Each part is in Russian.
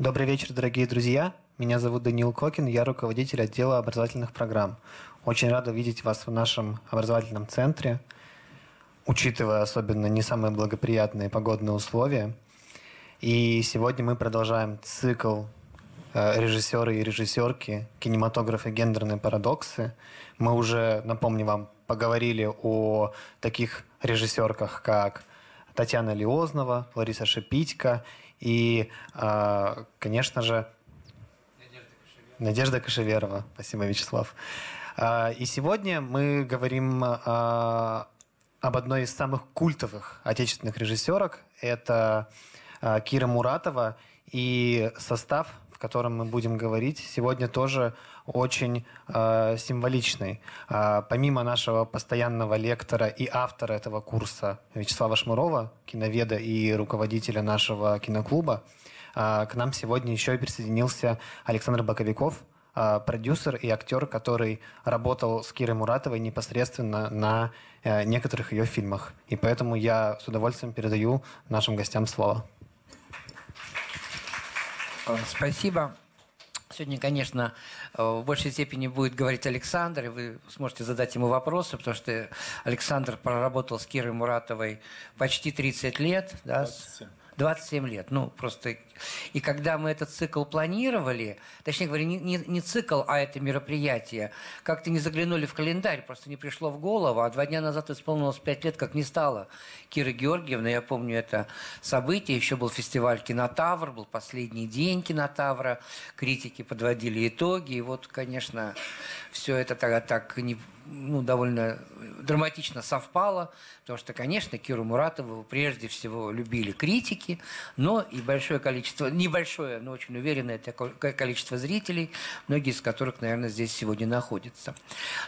Добрый вечер, дорогие друзья. Меня зовут Даниил Кокин, я руководитель отдела образовательных программ. Очень рада видеть вас в нашем образовательном центре, учитывая особенно не самые благоприятные погодные условия. И сегодня мы продолжаем цикл э, режиссеры и режиссерки, кинематографы гендерные парадоксы. Мы уже, напомню вам, поговорили о таких режиссерках, как Татьяна Лиознова, Лариса Шипитько и, э, конечно же, Надежда Кашеверова. Спасибо, Вячеслав. Э, и сегодня мы говорим э, об одной из самых культовых отечественных режиссерок. Это Кира Муратова. И состав, котором мы будем говорить, сегодня тоже очень э, символичный. Э, помимо нашего постоянного лектора и автора этого курса Вячеслава Шмурова, киноведа и руководителя нашего киноклуба, э, к нам сегодня еще и присоединился Александр Боковиков, э, продюсер и актер, который работал с Кирой Муратовой непосредственно на э, некоторых ее фильмах. И поэтому я с удовольствием передаю нашим гостям слово. Спасибо. Сегодня, конечно, в большей степени будет говорить Александр, и вы сможете задать ему вопросы, потому что Александр проработал с Кирой Муратовой почти 30 лет. Да, 27. 27 лет. Ну, просто... И когда мы этот цикл планировали, точнее говоря, не, не, не цикл, а это мероприятие, как-то не заглянули в календарь, просто не пришло в голову, а два дня назад исполнилось 5 лет, как не стало Киры Георгиевны. Я помню это событие, еще был фестиваль «Кинотавр», был последний день «Кинотавра», критики подводили итоги, и вот, конечно, все это так, так не, ну, довольно драматично совпало, потому что, конечно, Киру Муратову прежде всего любили критики, но и большое количество, небольшое, но очень уверенное количество зрителей, многие из которых, наверное, здесь сегодня находятся.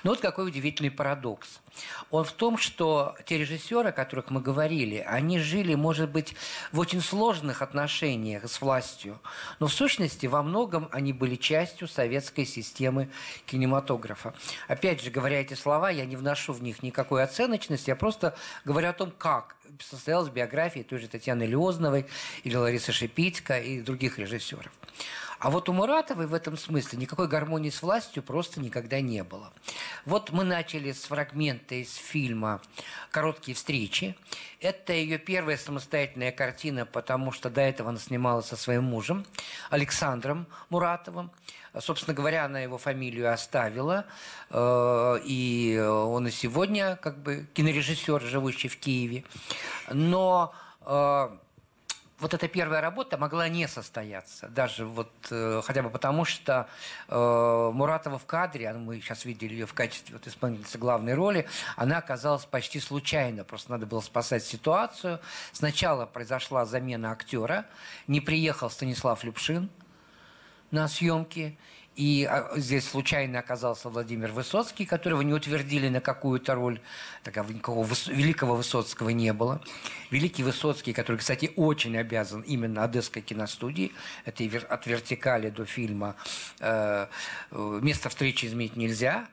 Но вот какой удивительный парадокс. Он в том, что те режиссеры, о которых мы говорили, они жили, может быть, в очень сложных отношениях с властью, но в сущности во многом они были частью советской системы кинематографа. Опять же, говоря эти слова, я не вношу в них никакой оценочности, я просто говорю о том, как состоялась биография той же Татьяны Леозновой или Ларисы Шипитько и других режиссеров. А вот у Муратовой в этом смысле никакой гармонии с властью просто никогда не было. Вот мы начали с фрагмента из фильма «Короткие встречи». Это ее первая самостоятельная картина, потому что до этого она снималась со своим мужем Александром Муратовым. Собственно говоря, она его фамилию оставила, э, и он и сегодня как бы кинорежиссер, живущий в Киеве. Но э, вот эта первая работа могла не состояться, даже вот э, хотя бы потому, что э, Муратова в кадре, а мы сейчас видели ее в качестве вот, исполнительницы главной роли, она оказалась почти случайно, просто надо было спасать ситуацию. Сначала произошла замена актера, не приехал Станислав Любшин на съемки, и а, здесь случайно оказался Владимир Высоцкий, которого не утвердили на какую-то роль. Такого никакого великого Высоцкого не было. Великий Высоцкий, который, кстати, очень обязан именно Одесской киностудии. Это от вертикали до фильма э, э, «Место встречи изменить нельзя»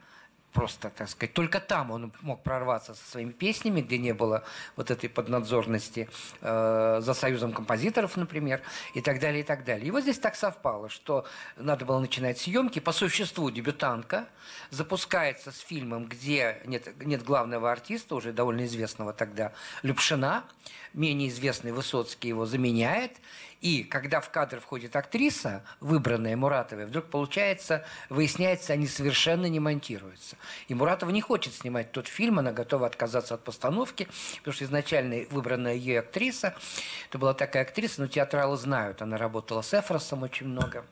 просто, так сказать, только там он мог прорваться со своими песнями, где не было вот этой поднадзорности э, за союзом композиторов, например, и так далее, и так далее. И вот здесь так совпало, что надо было начинать съемки. По существу дебютантка запускается с фильмом, где нет, нет главного артиста, уже довольно известного тогда, Любшина, менее известный Высоцкий его заменяет, и когда в кадр входит актриса, выбранная Муратовой, вдруг получается, выясняется, они совершенно не монтируются. И Муратова не хочет снимать тот фильм, она готова отказаться от постановки, потому что изначально выбранная ей актриса, это была такая актриса, но театралы знают, она работала с Эфросом очень много.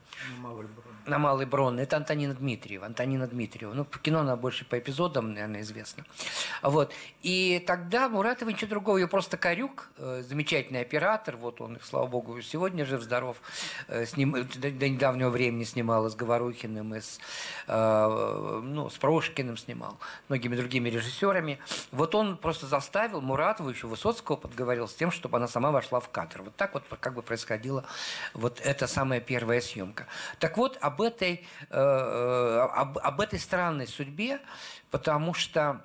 На Малый Брон. Это Антонина Дмитриева. Антонина Дмитриева. Ну, по кино она больше по эпизодам, наверное, известна. Вот. И тогда Муратова ничего другого, ее просто Корюк, э, замечательный оператор, вот он, слава богу, сегодня жив-здоров, э, с ним, до, до недавнего времени снимал с Говорухиным, и с, э, ну, с Прошкиным снимал, многими другими режиссерами. Вот он просто заставил Муратову, еще Высоцкого подговорил с тем, чтобы она сама вошла в кадр. Вот так вот как бы происходила вот эта самая первая съемка. Так вот, об этой, э, э, об, об этой странной судьбе, потому что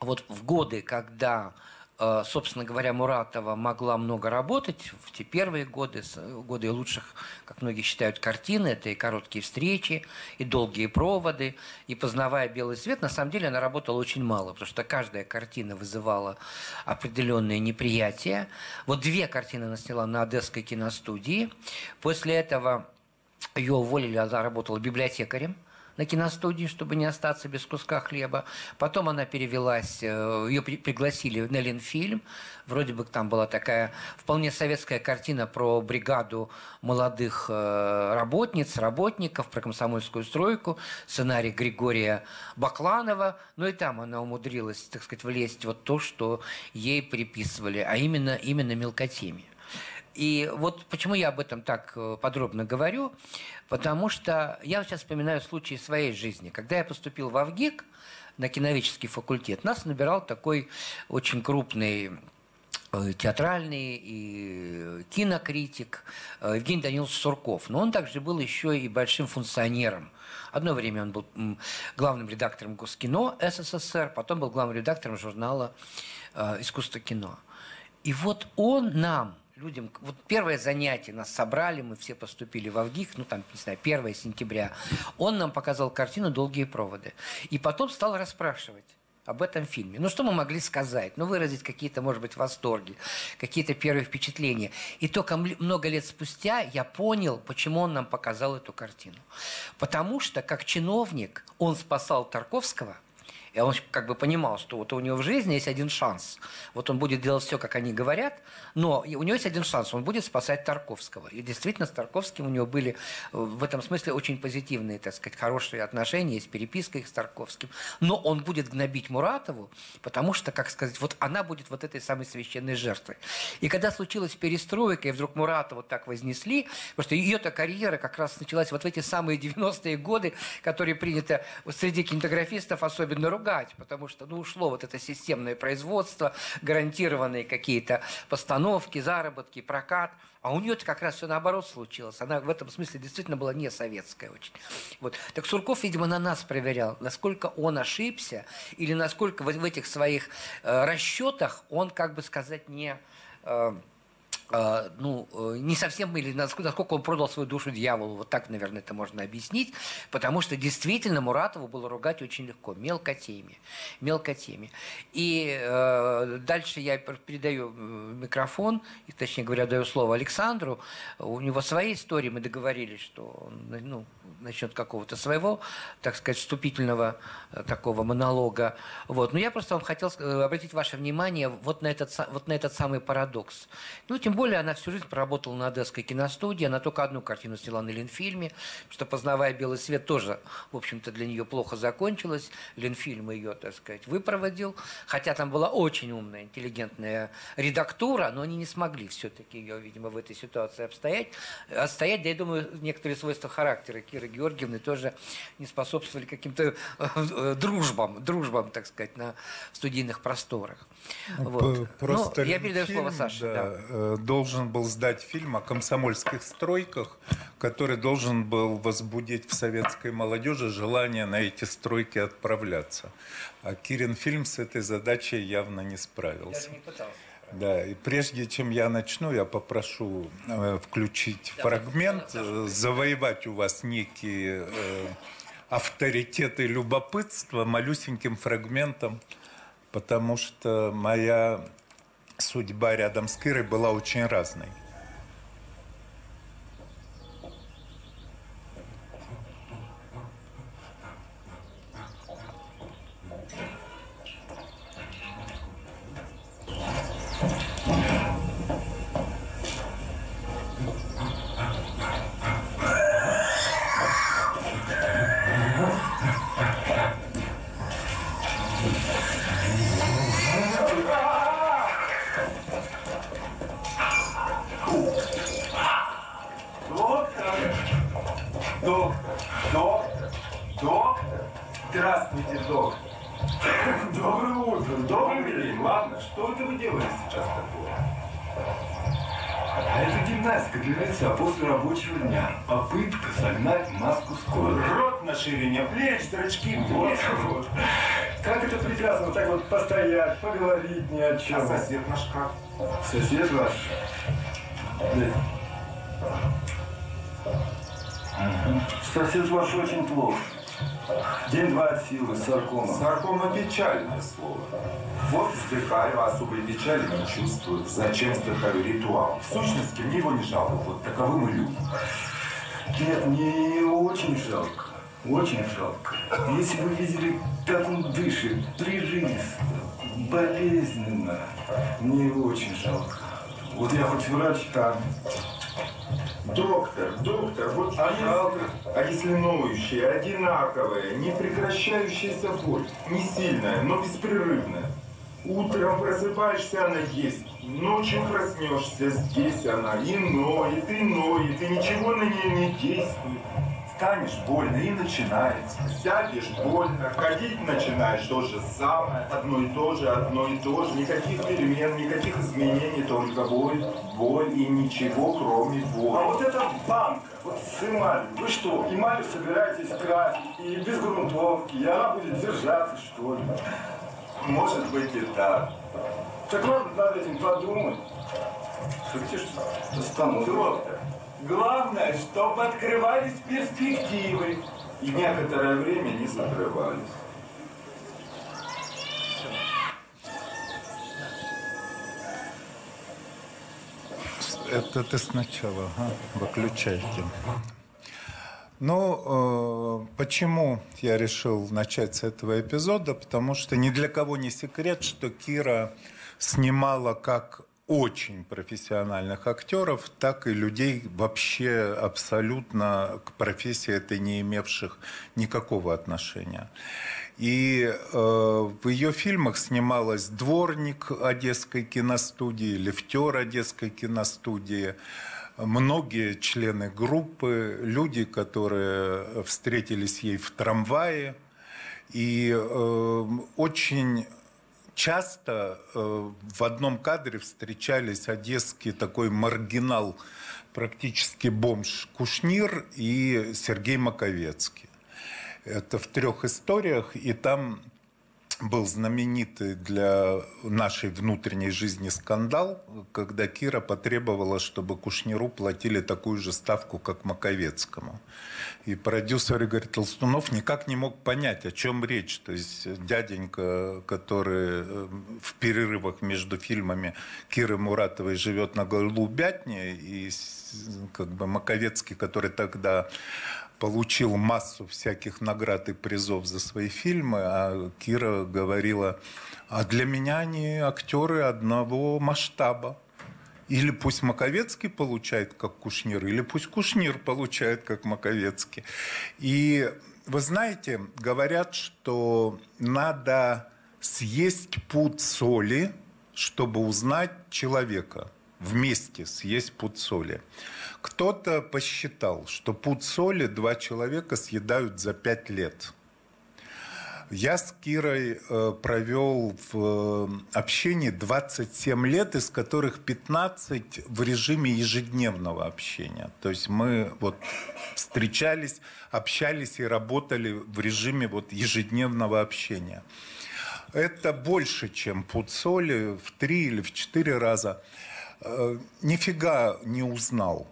вот в годы, когда Э, собственно говоря, Муратова могла много работать в те первые годы, годы лучших, как многие считают, картины. Это и короткие встречи, и долгие проводы, и познавая белый свет. На самом деле она работала очень мало, потому что каждая картина вызывала определенное неприятие. Вот две картины она сняла на Одесской киностудии. После этого ее уволили, она работала библиотекарем – на киностудии, чтобы не остаться без куска хлеба. Потом она перевелась, э, ее пригласили на Ленфильм. Вроде бы там была такая вполне советская картина про бригаду молодых э, работниц, работников, про комсомольскую стройку, сценарий Григория Бакланова. Ну и там она умудрилась, так сказать, влезть вот то, что ей приписывали, а именно, именно мелкотемия. И вот почему я об этом так э, подробно говорю, потому что я сейчас вспоминаю случаи своей жизни. Когда я поступил в Авгик на киноведческий факультет, нас набирал такой очень крупный э, театральный и кинокритик э, Евгений Данилович Сурков. Но он также был еще и большим функционером. Одно время он был главным редактором Госкино СССР, потом был главным редактором журнала «Искусство кино». И вот он нам людям... Вот первое занятие нас собрали, мы все поступили в Авгик, ну там, не знаю, 1 сентября. Он нам показал картину «Долгие проводы». И потом стал расспрашивать об этом фильме. Ну, что мы могли сказать? Ну, выразить какие-то, может быть, восторги, какие-то первые впечатления. И только много лет спустя я понял, почему он нам показал эту картину. Потому что, как чиновник, он спасал Тарковского – и он как бы понимал, что вот у него в жизни есть один шанс. Вот он будет делать все, как они говорят, но у него есть один шанс, он будет спасать Тарковского. И действительно, с Тарковским у него были э, в этом смысле очень позитивные, так сказать, хорошие отношения, есть переписка их с Тарковским. Но он будет гнобить Муратову, потому что, как сказать, вот она будет вот этой самой священной жертвой. И когда случилась перестройка, и вдруг Муратову так вознесли, потому что ее-то карьера как раз началась вот в эти самые 90-е годы, которые принято среди кинематографистов особенно ругать, потому что ну, ушло вот это системное производство, гарантированные какие-то постановки, заработки, прокат. А у нее-то как раз все наоборот случилось. Она в этом смысле действительно была не советская очень. Вот. Так Сурков, видимо, на нас проверял, насколько он ошибся, или насколько в, этих своих э, расчетах он, как бы сказать, не... Э, а, ну, э, не совсем, или насколько, он продал свою душу дьяволу, вот так, наверное, это можно объяснить, потому что действительно Муратову было ругать очень легко, мелко теме, мелко теме. И э, дальше я передаю э, микрофон, и, точнее говоря, даю слово Александру, у него свои истории, мы договорились, что он, ну, начнет какого-то своего, так сказать, вступительного э, такого монолога. Вот. Но я просто вам хотел обратить ваше внимание вот на этот, вот на этот самый парадокс. Ну, тем более она всю жизнь проработала на Одесской киностудии, она только одну картину сняла на Ленфильме, что «Познавая белый свет» тоже, в общем-то, для нее плохо закончилось. Ленфильм ее, так сказать, выпроводил, хотя там была очень умная, интеллигентная редактура, но они не смогли все-таки ее, видимо, в этой ситуации обстоять. Отстоять, да я думаю, некоторые свойства характера Киры Георгиевны тоже не способствовали каким-то э, дружбам, дружбам, так сказать, на студийных просторах. Вот. Просто ну, я передаю слово Саше. Да, да э, должен был сдать фильм о комсомольских стройках, который должен был возбудить в советской молодежи желание на эти стройки отправляться. А Кирин фильм с этой задачей явно не справился. Не пытался. Да, и прежде чем я начну, я попрошу э, включить да, фрагмент, э, завоевать у вас некие э, авторитеты любопытства малюсеньким фрагментом, потому что моя судьба рядом с Кирой была очень разной. Попытка согнать маску скорой. Рот на ширине плеч, зрачки вот, вот. Как это прекрасно, вот так вот постоять, поговорить ни о чем. А сосед наш как? Сосед ваш? Да. Сосед ваш очень плохо. День-два от силы, саркома. Саркома печальное слово. Вот вздыхаю, особой печали не чувствую. Зачем вздыхаю ритуал? В сущности, мне его не жалко. Вот таковы мы люди. Нет, мне очень жалко. Очень жалко. Если вы видели, как он дышит, прижисто, болезненно, мне его очень жалко. Вот я хоть врач там, Доктор, доктор, вот А жалко. А если ноющая, одинаковая, не прекращающаяся боль, не сильная, но беспрерывная. Утром просыпаешься, она есть. Ночью проснешься, здесь она и ноет, и ноет, и ничего на нее не действует. Станешь больно и начинается. Сядешь больно, ходить начинаешь то же самое, одно и то же, одно и то же. Никаких перемен, никаких изменений, только боль, боль и ничего, кроме А боли. вот эта банка, вот с эмалью, вы что, эмаль собираетесь красить и без грунтовки, и она будет держаться, что ли? Может быть и так. Так надо над этим подумать. Хотите, что стану? Доктор, главное, чтобы открывались перспективы. И некоторое время не закрывались. Это ты сначала, ага, выключайте. Ну, э, почему я решил начать с этого эпизода? Потому что ни для кого не секрет, что Кира снимала как очень профессиональных актеров, так и людей вообще абсолютно к профессии этой не имевших никакого отношения. И э, в ее фильмах снималась дворник Одесской киностудии, лифтер Одесской киностудии, многие члены группы, люди, которые встретились ей в трамвае. И э, очень часто э, в одном кадре встречались одесский такой маргинал, практически бомж Кушнир и Сергей Маковецкий. Это в трех историях, и там был знаменитый для нашей внутренней жизни скандал, когда Кира потребовала, чтобы Кушниру платили такую же ставку, как Маковецкому. И продюсер Игорь Толстунов никак не мог понять, о чем речь. То есть дяденька, который э, в перерывах между фильмами Киры Муратовой живет на Голубятне, и как бы Маковецкий, который тогда получил массу всяких наград и призов за свои фильмы, а Кира говорила, а для меня они актеры одного масштаба. Или пусть Маковецкий получает как Кушнир, или пусть Кушнир получает как Маковецкий. И вы знаете, говорят, что надо съесть пуд соли, чтобы узнать человека. Вместе съесть пуд соли. Кто-то посчитал, что пуд соли два человека съедают за пять лет. Я с Кирой э, провел в общении 27 лет, из которых 15 в режиме ежедневного общения. То есть мы вот встречались, общались и работали в режиме вот ежедневного общения. Это больше, чем пуд соли в три или в четыре раза. Э, нифига не узнал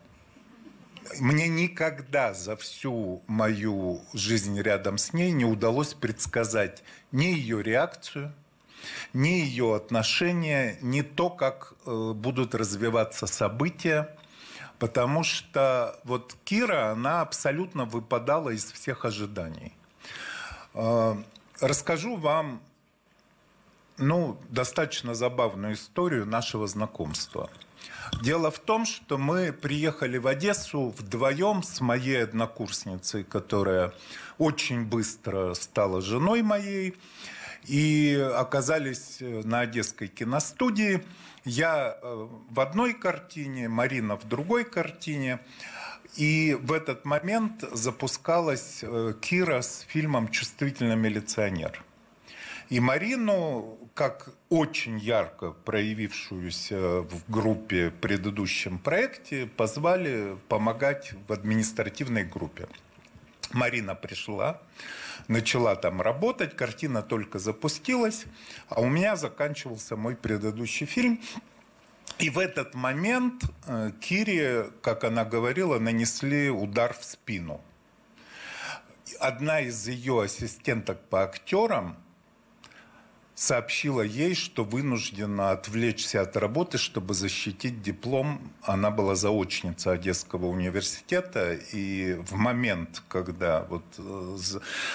мне никогда за всю мою жизнь рядом с ней не удалось предсказать ни ее реакцию, ни ее отношения, ни то, как э, будут развиваться события. Потому что вот Кира, она абсолютно выпадала из всех ожиданий. Э, расскажу вам ну, достаточно забавную историю нашего знакомства – Дело в том, что мы приехали в Одессу вдвоем с моей однокурсницей, которая очень быстро стала женой моей, и оказались на Одесской киностудии. Я э, в одной картине, Марина в другой картине. И в этот момент запускалась э, Кира с фильмом «Чувствительный милиционер». И Марину, как очень ярко проявившуюся в группе в предыдущем проекте, позвали помогать в административной группе. Марина пришла, начала там работать, картина только запустилась, а у меня заканчивался мой предыдущий фильм. И в этот момент э, Кире, как она говорила, нанесли удар в спину. Одна из ее ассистенток по актерам сообщила ей, что вынуждена отвлечься от работы, чтобы защитить диплом. Она была заочница Одесского университета, и в момент, когда вот э,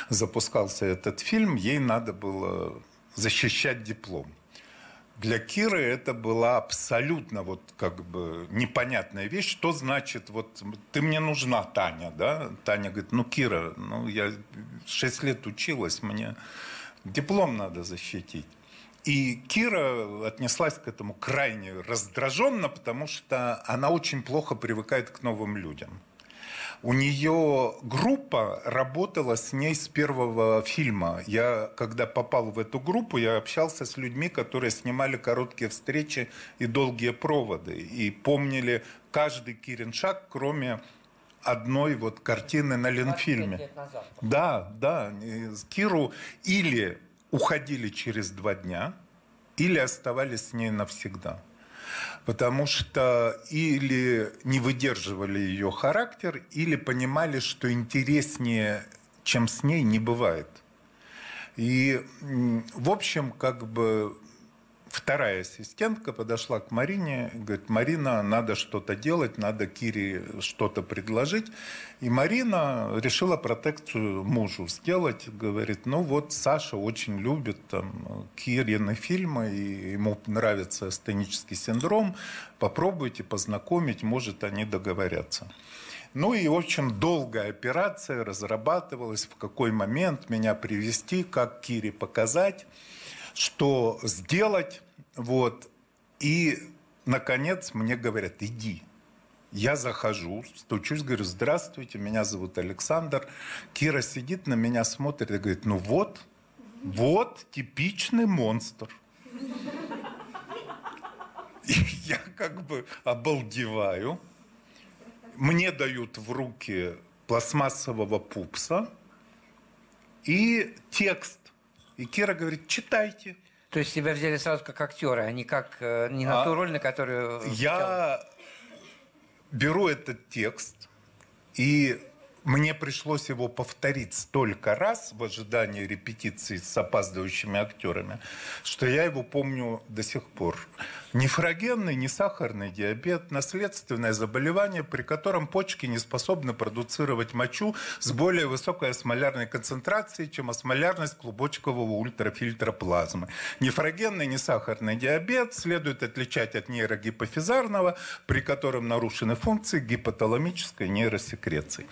запускался этот фильм, ей надо было защищать диплом. Для Киры это была абсолютно вот как бы непонятная вещь. Что значит, вот ты мне нужна, Таня, да? Таня говорит, ну, Кира, ну, я шесть лет училась, мне диплом надо защитить. И Кира отнеслась к этому крайне раздраженно, потому что она очень плохо привыкает к новым людям. У нее группа работала с ней с первого фильма. Я, когда попал в эту группу, я общался с людьми, которые снимали короткие встречи и долгие проводы. И помнили каждый Кирин шаг, кроме одной вот картины на Ленфильме. Да, да. Киру или уходили через два дня, или оставались с ней навсегда. Потому что или не выдерживали ее характер, или понимали, что интереснее, чем с ней, не бывает. И, в общем, как бы вторая ассистентка подошла к Марине говорит, Марина, надо что-то делать, надо Кире что-то предложить. И Марина решила протекцию мужу сделать. Говорит, ну вот Саша очень любит там, Кирины фильмы, и ему нравится астенический синдром. Попробуйте познакомить, может, они договорятся. Ну и, в общем, долгая операция разрабатывалась, в какой момент меня привести, как Кире показать что сделать. Вот. И, наконец, мне говорят, иди. Я захожу, стучусь, говорю, здравствуйте, меня зовут Александр. Кира сидит на меня, смотрит и говорит, ну вот, вот типичный монстр. И я как бы обалдеваю. Мне дают в руки пластмассового пупса и текст и Кира говорит, читайте. То есть тебя взяли сразу как актера, а не как э, не на а ту роль, на которую... Я беру этот текст и мне пришлось его повторить столько раз в ожидании репетиции с опаздывающими актерами, что я его помню до сих пор. Нефрогенный, несахарный диабет – наследственное заболевание, при котором почки не способны продуцировать мочу с более высокой осмолярной концентрацией, чем осмолярность клубочкового ультрафильтра плазмы. Нефрогенный, несахарный диабет следует отличать от нейрогипофизарного, при котором нарушены функции гипоталамической нейросекреции.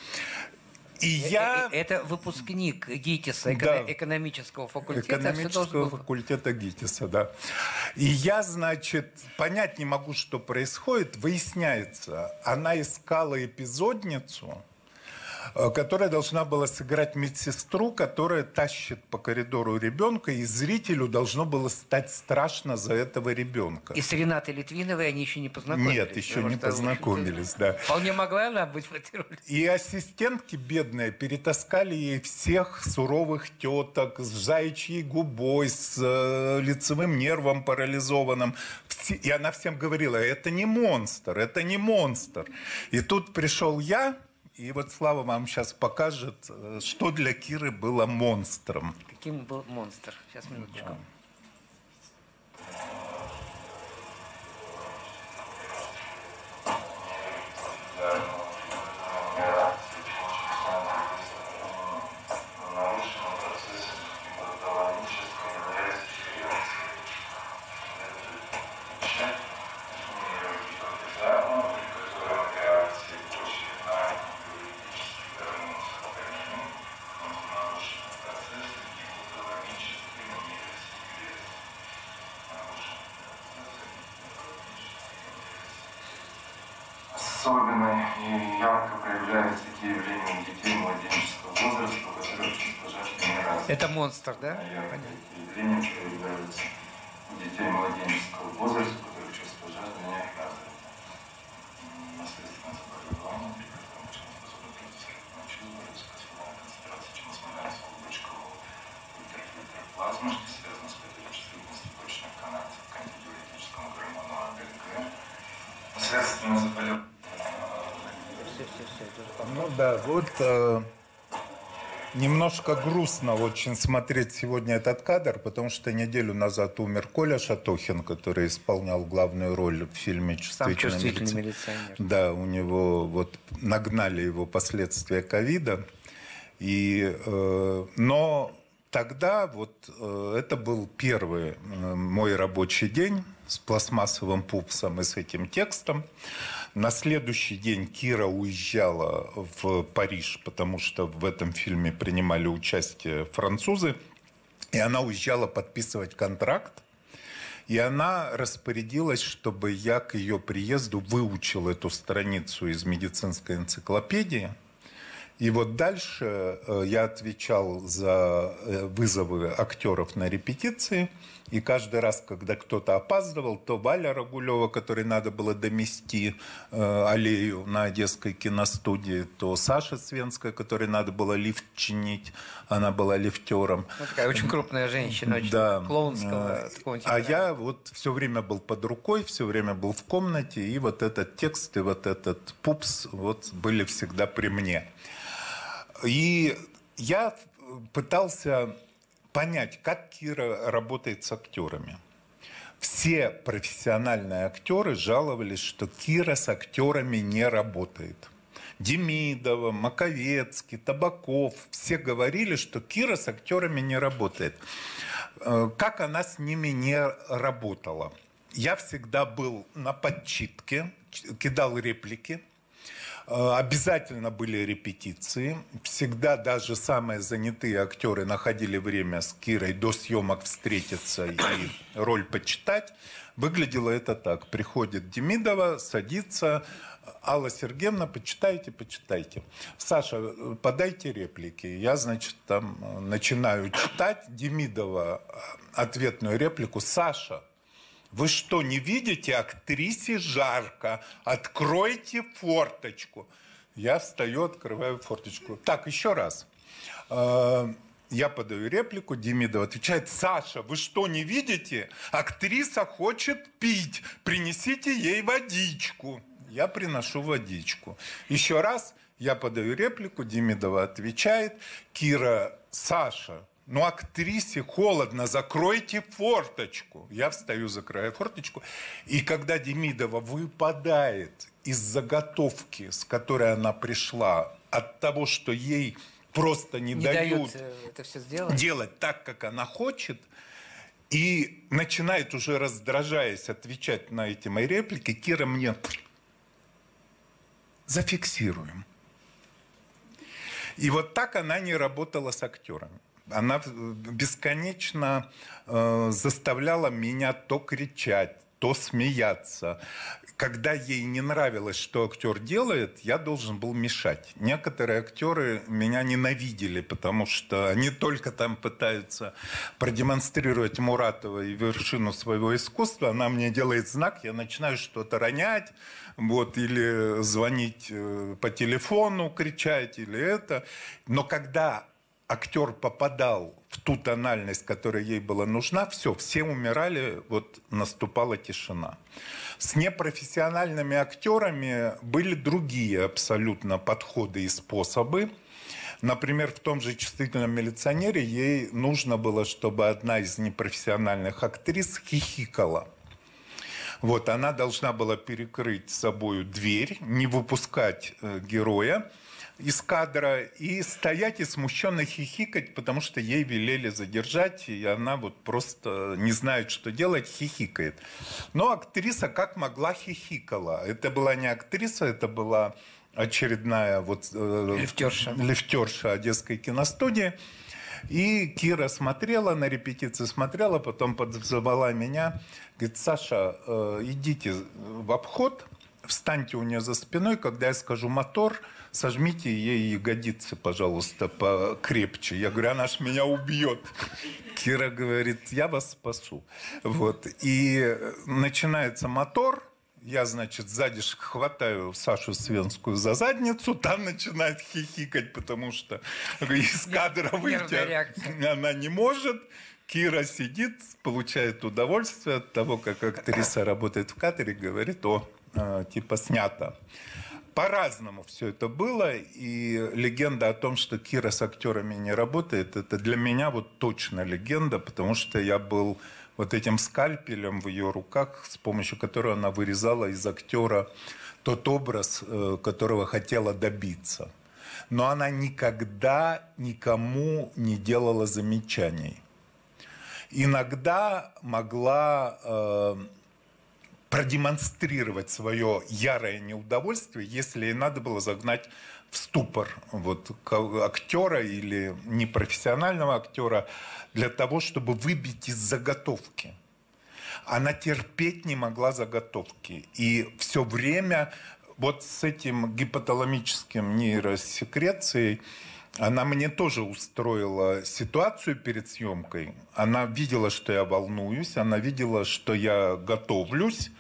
И я... Это выпускник ГИТИСа, да. экономического факультета. Экономического факультета ГИТИСа, да. И я, значит, понять не могу, что происходит. Выясняется, она искала эпизодницу, Э, которая должна была сыграть медсестру, которая тащит по коридору ребенка, и зрителю должно было стать страшно за этого ребенка. И с Ренатой Литвиновой они еще не познакомились? Нет, еще не познакомились, да. Вполне могла она быть в этой роли. И ассистентки бедные перетаскали ей всех суровых теток с заячьей губой, с э, лицевым нервом парализованным. И она всем говорила, это не монстр, это не монстр. И тут пришел я, и вот Слава вам сейчас покажет, э, что для Киры было монстром. Каким был монстр? Сейчас, минуточку. Да. Это монстр, да? А яркие явления проявляются у детей младенческого возраста, которые чувство жажды не развито. Наследственное заболевание, при котором очень способны протестировать чувства, распознавать Да, вот э, немножко грустно очень смотреть сегодня этот кадр, потому что неделю назад умер Коля Шатохин, который исполнял главную роль в фильме Сам «Чувствительный, чувствительный милиционер». милиционер. Да, у него вот нагнали его последствия ковида. И, э, но тогда вот э, это был первый э, мой рабочий день с пластмассовым пупсом и с этим текстом. На следующий день Кира уезжала в Париж, потому что в этом фильме принимали участие французы. И она уезжала подписывать контракт. И она распорядилась, чтобы я к ее приезду выучил эту страницу из медицинской энциклопедии. И вот дальше э, я отвечал за э, вызовы актеров на репетиции. И каждый раз, когда кто-то опаздывал, то Валя Рагулева, которой надо было домести э, аллею на Одесской киностудии, то Саша Свенская, которой надо было лифт чинить, она была лифтером. Ну, такая очень крупная женщина, очень Да. клоунского Э, такого А темперамента. я вот все время был под рукой, все время был в комнате, и вот этот текст и вот этот пупс вот были всегда при мне. И я пытался понять, как Кира работает с актерами. Все профессиональные актеры жаловались, что Кира с актерами не работает. Демидова, Маковецкий, Табаков, все говорили, что Кира с актерами не работает. Э, Как она с ними не работала? Я всегда был на подчитке, кидал реплики, Обязательно были репетиции. Всегда даже самые занятые актеры находили время с Кирой до съемок встретиться и роль почитать. Выглядело это так. Приходит Демидова, садится. Алла Сергеевна, почитайте, почитайте. Саша, э, подайте реплики. Я, значит, там э, начинаю читать. Демидова э, ответную реплику. Саша, вы что, не видите, актрисе жарко? Откройте форточку. Я встаю, открываю форточку. Так, еще раз. Э, Я подаю реплику, Демидов отвечает, Саша, вы что, не видите? Актриса хочет пить, принесите ей водичку. Я приношу водичку. Еще раз я подаю реплику, Демидова отвечает, Кира, Саша, ну, актрисе холодно, закройте форточку. Я встаю, закрываю форточку. И когда Демидова выпадает из заготовки, с которой она пришла, от того, что ей просто не, Не дают дают э, это все сделать. делать так, как она хочет, и начинает уже раздражаясь отвечать на эти мои реплики, Кира мне зафиксируем. И вот так она не работала с актерами. Она э, бесконечно э, заставляла меня то кричать, то смеяться. Когда ей не нравилось, что актер делает, я должен был мешать. Некоторые актеры меня ненавидели, потому что они только там пытаются продемонстрировать Муратова и вершину своего искусства. Она мне делает знак, я начинаю что-то ронять, вот, или звонить э, по телефону, кричать, или это. Но когда актер попадал в ту тональность, которая ей была нужна, все, все умирали, вот наступала тишина. С непрофессиональными актерами были другие абсолютно подходы и способы. Например, в том же «Чувствительном милиционере» ей нужно было, чтобы одна из непрофессиональных актрис хихикала. Вот, она должна была перекрыть собою дверь, не выпускать э, героя из кадра и стоять и смущенно хихикать, потому что ей велели задержать, и она вот просто не знает, что делать, хихикает. Но актриса как могла хихикала. Это была не актриса, это была очередная вот э, Лифтерша. лифтерша Одесской киностудии. И Кира смотрела на репетиции, смотрела, потом подзвала меня. Говорит, Саша, э, идите в обход, встаньте у нее за спиной, когда я скажу мотор, сожмите ей ягодицы, пожалуйста, покрепче. Я говорю, она ж меня убьет. Кира говорит, я вас спасу. Вот. И начинается мотор, я, значит, сзади хватаю Сашу Свенскую за задницу, там начинает хихикать, потому что из кадра выйти она не может. Кира сидит, получает удовольствие от того, как актриса работает в кадре, говорит, о, э, типа снято. По-разному все это было. И легенда о том, что Кира с актерами не работает, это для меня вот точно легенда, потому что я был вот этим скальпелем в ее руках, с помощью которого она вырезала из актера тот образ, э, которого хотела добиться. Но она никогда никому не делала замечаний. Иногда могла э, продемонстрировать свое ярое неудовольствие, если надо было загнать в ступор вот, актера или непрофессионального актера для того, чтобы выбить из заготовки. Она терпеть не могла заготовки. И все время вот с этим гипоталамическим нейросекрецией она мне тоже устроила ситуацию перед съемкой. Она видела, что я волнуюсь, она видела, что я готовлюсь.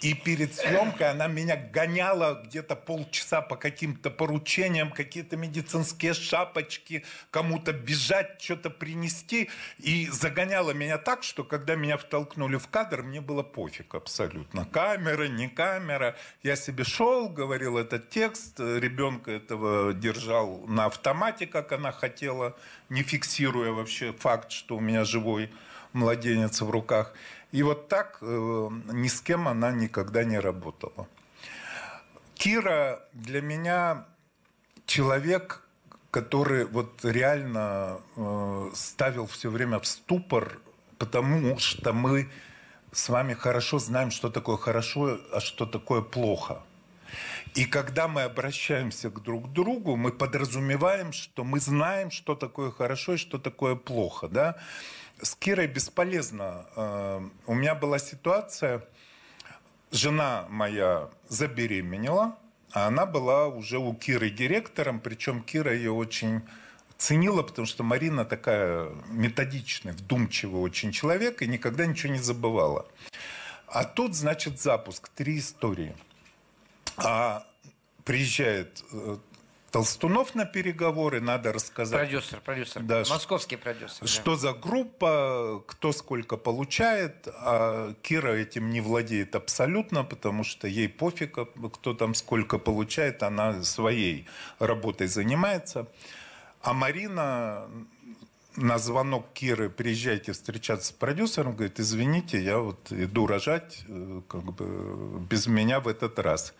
И перед съемкой она меня гоняла где-то полчаса по каким-то поручениям, какие-то медицинские шапочки, кому-то бежать, что-то принести. И загоняла меня так, что когда меня втолкнули в кадр, мне было пофиг абсолютно. Камера, не камера. Я себе шел, говорил этот текст, ребенка этого держал на автомате, как она хотела, не фиксируя вообще факт, что у меня живой младенец в руках. И вот так э, ни с кем она никогда не работала. Кира для меня человек, который вот реально э, ставил все время в ступор, потому что мы с вами хорошо знаем, что такое хорошо, а что такое плохо. И когда мы обращаемся к друг другу, мы подразумеваем, что мы знаем, что такое хорошо и что такое плохо. Да? С Кирой бесполезно. Э, у меня была ситуация, жена моя забеременела, а она была уже у Киры директором, причем Кира ее очень ценила, потому что Марина такая методичная, вдумчивый очень человек и никогда ничего не забывала. А тут, значит, запуск, три истории. А приезжает э, Толстунов на переговоры, надо рассказать. Продюсер, продюсер. Да, Московский продюсер. Что да. за группа, кто сколько получает. А Кира этим не владеет абсолютно, потому что ей пофиг, кто там сколько получает, она своей работой занимается. А Марина на звонок Киры приезжайте встречаться с продюсером, говорит, извините, я вот иду рожать э, как бы без меня в этот раз.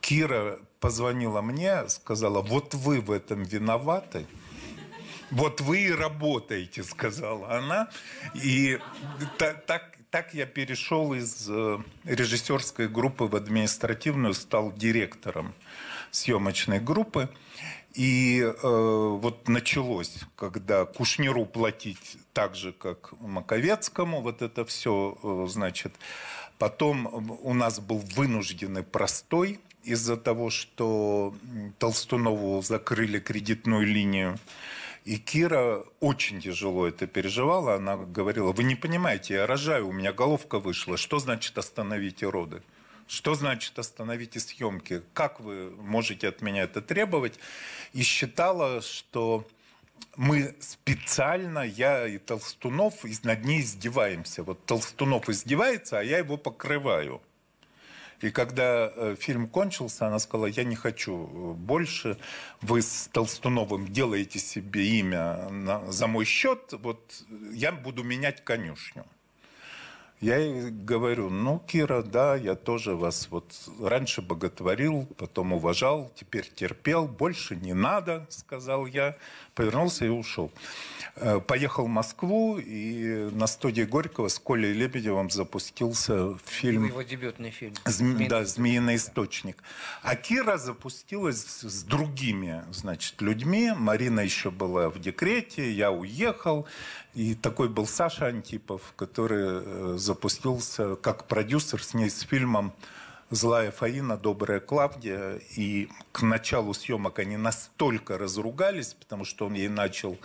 Кира позвонила мне, сказала, вот вы в этом виноваты. Вот вы и работаете, сказала она. И так, так, так я перешел из э, режиссерской группы в административную, стал директором съемочной группы. И э, вот началось, когда Кушниру платить так же, как Маковецкому, вот это все, э, значит. Потом у нас был вынужденный простой из-за того, что Толстунову закрыли кредитную линию. И Кира очень тяжело это переживала. Она говорила, вы не понимаете, я рожаю, у меня головка вышла. Что значит остановите роды? Что значит остановите съемки? Как вы можете от меня это требовать? И считала, что мы специально, я и Толстунов, над ней издеваемся. Вот Толстунов издевается, а я его покрываю. И когда э, фильм кончился, она сказала, я не хочу э, больше, вы с Толстуновым делаете себе имя на, за мой счет, вот я буду менять конюшню. Я ей говорю, ну, Кира, да, я тоже вас вот раньше боготворил, потом уважал, теперь терпел, больше не надо, сказал я, повернулся и ушел. Э, поехал в Москву, и на студии Горького с Колей Лебедевым запустился фильм... Его дебютный фильм. Зме... Да, «Змеиный источник». А Кира запустилась с другими, значит, людьми. Марина еще была в декрете, я уехал. И такой был Саша Антипов, который э, запустился как продюсер с ней с фильмом «Злая Фаина, добрая Клавдия». И к началу съемок они настолько разругались, потому что он ей начал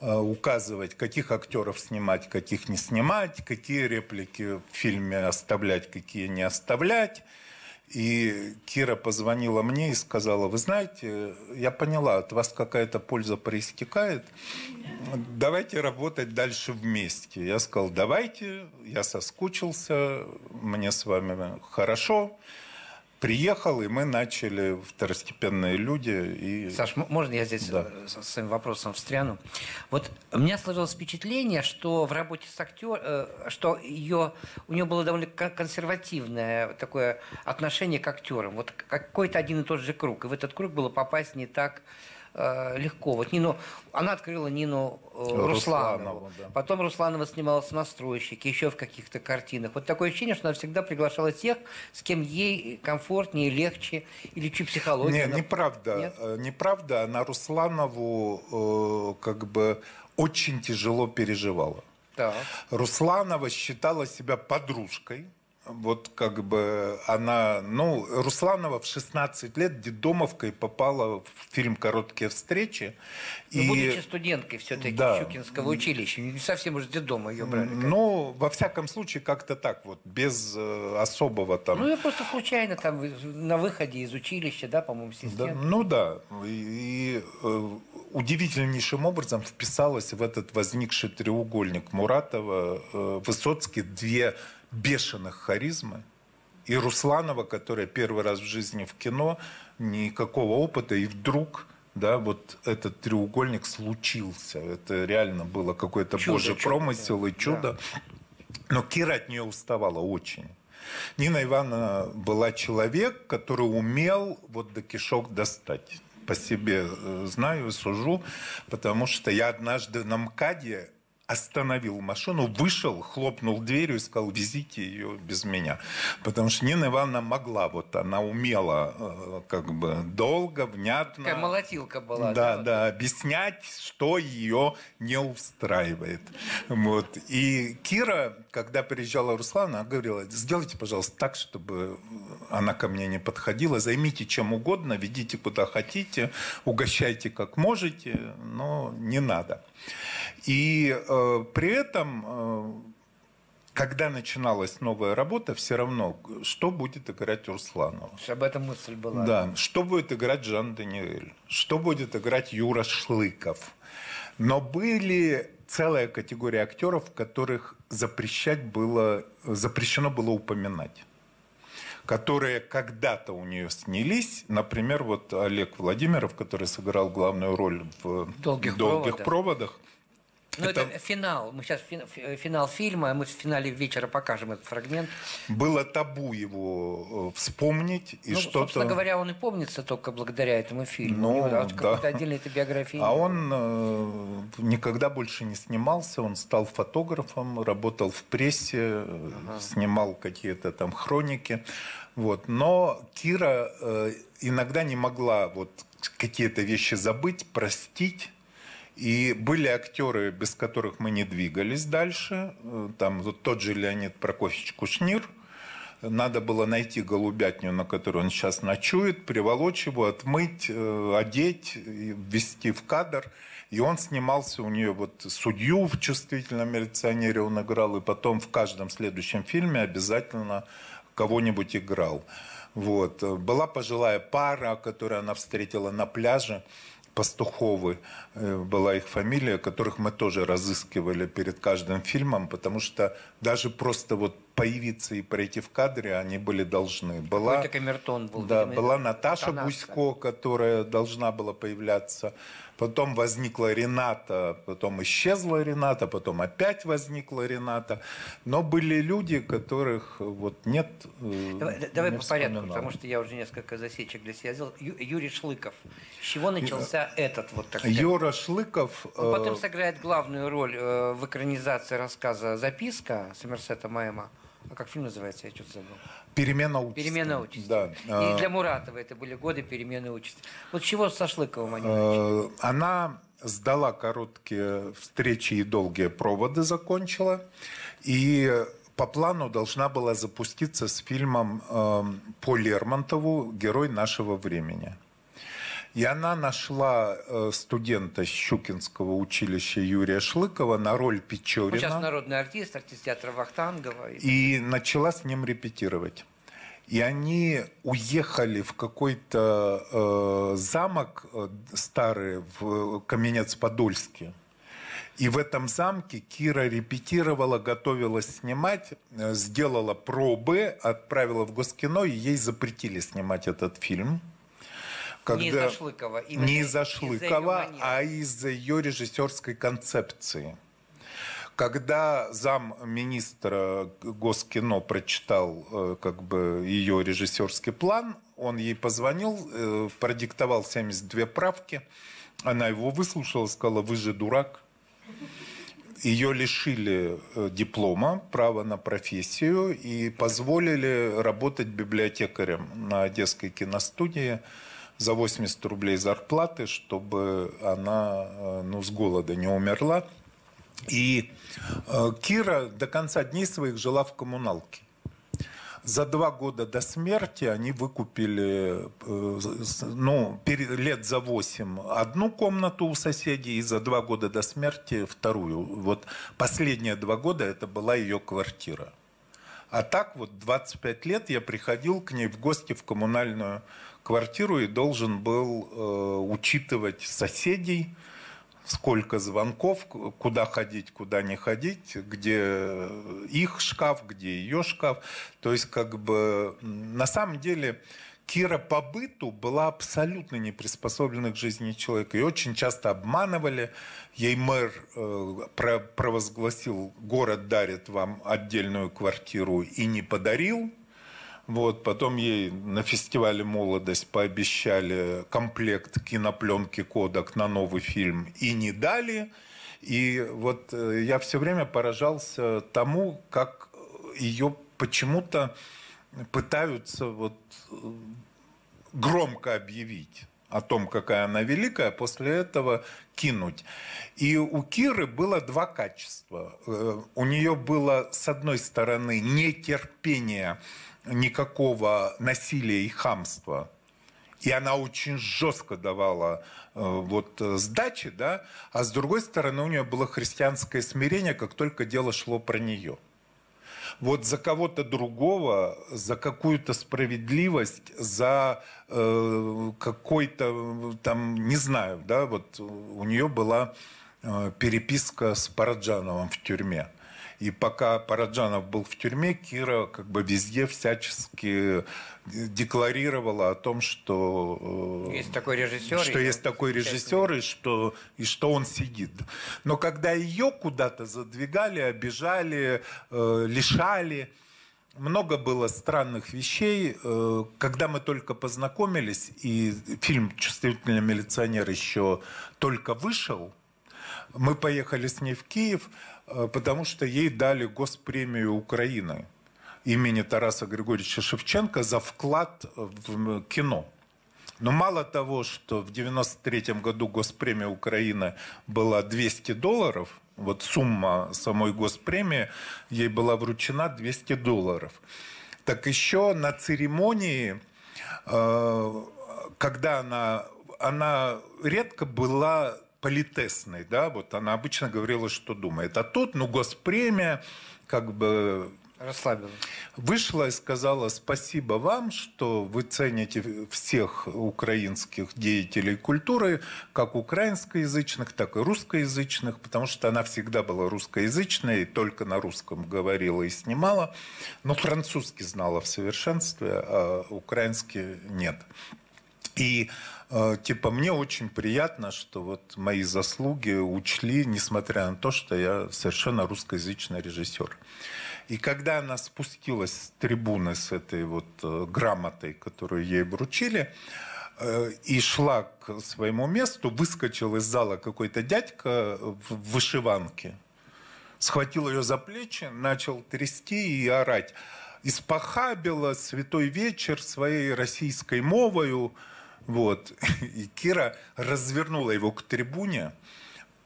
э, указывать, каких актеров снимать, каких не снимать, какие реплики в фильме оставлять, какие не оставлять. И Кира позвонила мне и сказала, вы знаете, я поняла, от вас какая-то польза проистекает, давайте работать дальше вместе. Я сказал, давайте, я соскучился, мне с вами хорошо. Приехал, и мы начали второстепенные люди. И... Саш, можно я здесь Да. э, со своим вопросом встряну? Вот у меня сложилось впечатление, что в работе с актером, что ее, у нее было довольно кон- консервативное такое отношение к актерам. Вот какой-то один и тот же круг. И в этот круг было попасть не так э, легко. Вот Нину, она открыла Нину э, Русланову. Русланову, да. Потом Русланова снималась в «Настройщике», еще в каких-то картинах. Вот такое ощущение, что она всегда приглашала тех, с кем ей комфортнее, легче, или чуть психология. Не, она- неправда. Нет? Э, Неправда. Она Русланову э, как бы очень тяжело переживала. Так. Русланова считала себя подружкой. Вот как бы она, ну, Русланова в 16 лет детдомовкой попала в фильм «Короткие встречи». Но Ну, будучи студенткой все-таки Да. Щукинского училища, не совсем уж детдома ее брали. Ну, во всяком случае, как-то так вот, без э, особого там... Ну, я просто случайно там на выходе из училища, да, по-моему, Да, ассистент. ну да, и, и, э, удивительнейшим образом вписалась в этот возникший треугольник Муратова, э, Высоцкий, две бешеных харизмы, и Русланова, которая первый раз в жизни в кино, никакого опыта, и вдруг да, вот этот треугольник случился. Это реально было какой-то божий чудо, промысел и да. чудо. Но Кира от нее уставала очень. Нина Ивановна была человек, который умел вот до кишок достать. По себе э, знаю и сужу, потому что я однажды на МКАДе остановил машину, вышел, хлопнул дверью и сказал, везите ее без меня. Потому что Нина Ивановна могла, вот она умела э, как бы долго, внятно. Такая молотилка была. Да, вот. да, объяснять, что ее не устраивает. Вот. И Кира, когда приезжала Руслана, она говорила, сделайте, пожалуйста, так, чтобы она ко мне не подходила, займите чем угодно, ведите куда хотите, угощайте как можете, но не надо. И э, при этом э, когда начиналась новая работа, все равно, что будет играть Русланова. Об этом мысль была. Да, что будет играть Жан Даниэль, что будет играть Юра Шлыков. Но были целая категория актеров, которых запрещать было, запрещено было упоминать которые когда-то у нее снялись. Например, вот Олег Владимиров, который сыграл главную роль в «Долгих «Долгих проводах». проводах». Ну, это... Это- финал. Мы сейчас фин- фи- финал фильма, мы в финале вечера покажем этот фрагмент. Было табу его э, вспомнить и ну, что-то... собственно говоря, он и помнится только благодаря этому фильму. Ну, да. Какой-то отдельной этой биографии. А он э, никогда больше не снимался, он стал фотографом, работал в прессе, э, снимал какие-то там хроники. Вот. Но Кира э, иногда не могла вот какие-то вещи забыть, простить. И были актеры, без которых мы не двигались дальше. Э, Там вот тот же Леонид Прокофьевич Кушнир. Надо было найти голубятню, на которой он сейчас ночует, приволочь его, отмыть, э, одеть, ввести в кадр. И он снимался у нее вот судью в «Чувствительном милиционере» он играл, и потом в каждом следующем фильме обязательно кого-нибудь играл. Вот. Была пожилая пара, которую она встретила на пляже. Пастуховы э, была их фамилия, которых мы тоже разыскивали перед каждым фильмом, потому что даже просто вот появиться и пройти в кадре они были должны. Была, Какой-то камертон был. да, была Наташа интонация. Гусько, которая должна была появляться. Потом возникла Рената, потом исчезла Рената, потом опять возникла Рената. Но были люди, которых вот нет. э, Давай, да- давай не по порядку, потому что я уже несколько засечек для себя сделал. Ю- Юрий Шлыков. С чего начался этот вот так сказать? Юра Шлыков. Он потом э, сыграет главную роль э, в экранизации рассказа «Записка» Сомерсета Маэма. А как фильм называется? Я что-то забыл. Перемена участи. «Перемена участи». Да. И Э, для Муратова это были годы перемены участи. Вот чего со Шлыковым они начали? Э, Она сдала короткие встречи и долгие проводы закончила. И по плану должна была запуститься с фильмом э, по Лермонтову «Герой нашего времени». И она нашла э, студента Щукинского училища Юрия Шлыкова на роль Он Печорина. сейчас народный артист, артист театра Вахтангова. И начала с ним репетировать. И они уехали в какой-то э, замок э, старый в Каменец-Подольске. И в этом замке Кира репетировала, готовилась снимать, э, сделала пробы, отправила в Госкино, и ей запретили снимать этот фильм. Не из-за Шлыкова. именно Не из-за из-за Шлыкова, манеры. а из-за ее режиссерской концепции. Когда замминистра Госкино прочитал э, как бы ее режиссерский план, он ей позвонил, э, продиктовал 72 правки. Она его выслушала, сказала, вы же дурак. Ее лишили э, диплома, права на профессию и позволили работать библиотекарем на Одесской киностудии за 80 рублей зарплаты, чтобы она э, ну, с голода не умерла. И э, Кира до конца дней своих жила в коммуналке. За два года до смерти они выкупили, э, ну, лет за восемь одну комнату у соседей, и за два года до смерти вторую. Вот последние два года это была ее квартира. А так вот 25 лет я приходил к ней в гости в коммунальную квартиру и должен был э, учитывать соседей, сколько звонков, куда ходить, куда не ходить, где их шкаф, где ее шкаф. То есть как бы на самом деле Кира по быту была абсолютно не приспособлена к жизни человека. И очень часто обманывали. Ей мэр э, про- провозгласил, город дарит вам отдельную квартиру и не подарил. Вот, потом ей на фестивале «Молодость» пообещали комплект кинопленки «Кодек» на новый фильм и не дали. И вот э, я все время поражался тому, как ее почему-то пытаются вот э, громко объявить о том, какая она великая, после этого кинуть. И у Киры было два качества. Э, У нее было, с одной стороны, нетерпение никакого насилия и хамства. И она очень жестко давала э, вот э, сдачи, да, а с другой стороны у нее было христианское смирение, как только дело шло про нее вот за кого-то другого, за какую-то справедливость, за э, какой-то там, не знаю, да, вот у нее была э, переписка с Параджановым в тюрьме. И пока Параджанов был в тюрьме, Кира как бы везде всячески декларировала о том, что э, Есть такой режиссер. что и- есть такой режиссер и что, и что он сидит. Но когда ее куда-то задвигали, обижали, э, лишали, много было странных вещей. Э, Когда мы только познакомились, и фильм «Чувствительный милиционер» еще только вышел, мы поехали с ней в Киев, потому что ей дали госпремию Украины имени Тараса Григорьевича Шевченко за вклад в кино. Но мало того, что в 93 году госпремия Украины была 200 долларов, вот сумма самой госпремии, ей была вручена 200 долларов. Так еще на церемонии, э, когда она, она редко была политесной, да, вот она обычно говорила, что думает. А тут, ну, госпремия, как бы Расслабилась. вышла и сказала спасибо вам, что вы цените всех украинских деятелей культуры, как украинскоязычных, так и русскоязычных, потому что она всегда была русскоязычной, и только на русском говорила и снимала, но французский знала в совершенстве, а украинский нет. И типа мне очень приятно, что вот мои заслуги учли, несмотря на то, что я совершенно русскоязычный режиссер. И когда она спустилась с трибуны с этой вот э, грамотой, которую ей вручили, э, и шла к своему месту, выскочил из зала какой-то дядька в вышиванке, схватил ее за плечи, начал трясти и орать. Испохабила святой вечер своей российской мовою. Вот. И Кира развернула его к трибуне,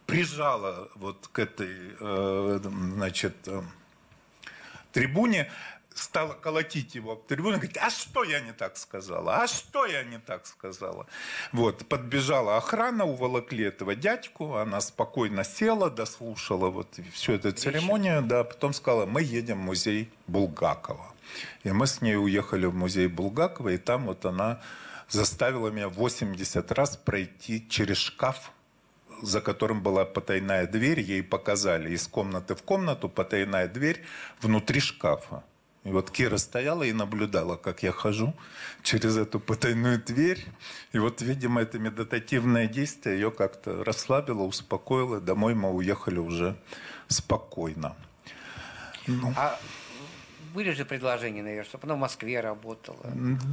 прижала вот к этой, э, значит, э, трибуне, стала колотить его в трибуну, говорит, а что я не так сказала? А что я не так сказала? Вот, подбежала охрана, уволокли этого дядьку, она спокойно села, дослушала вот всю эту церемонию, да, потом сказала, мы едем в музей Булгакова. И мы с ней уехали в музей Булгакова, и там вот она заставила меня 80 раз пройти через шкаф за которым была потайная дверь, ей показали из комнаты в комнату потайная дверь внутри шкафа. И вот Кира стояла и наблюдала, как я хожу через эту потайную дверь. И вот, видимо, это медитативное действие ее как-то расслабило, успокоило. Домой мы уехали уже спокойно. Ну. А были же предложения, наверное, чтобы она в Москве работала?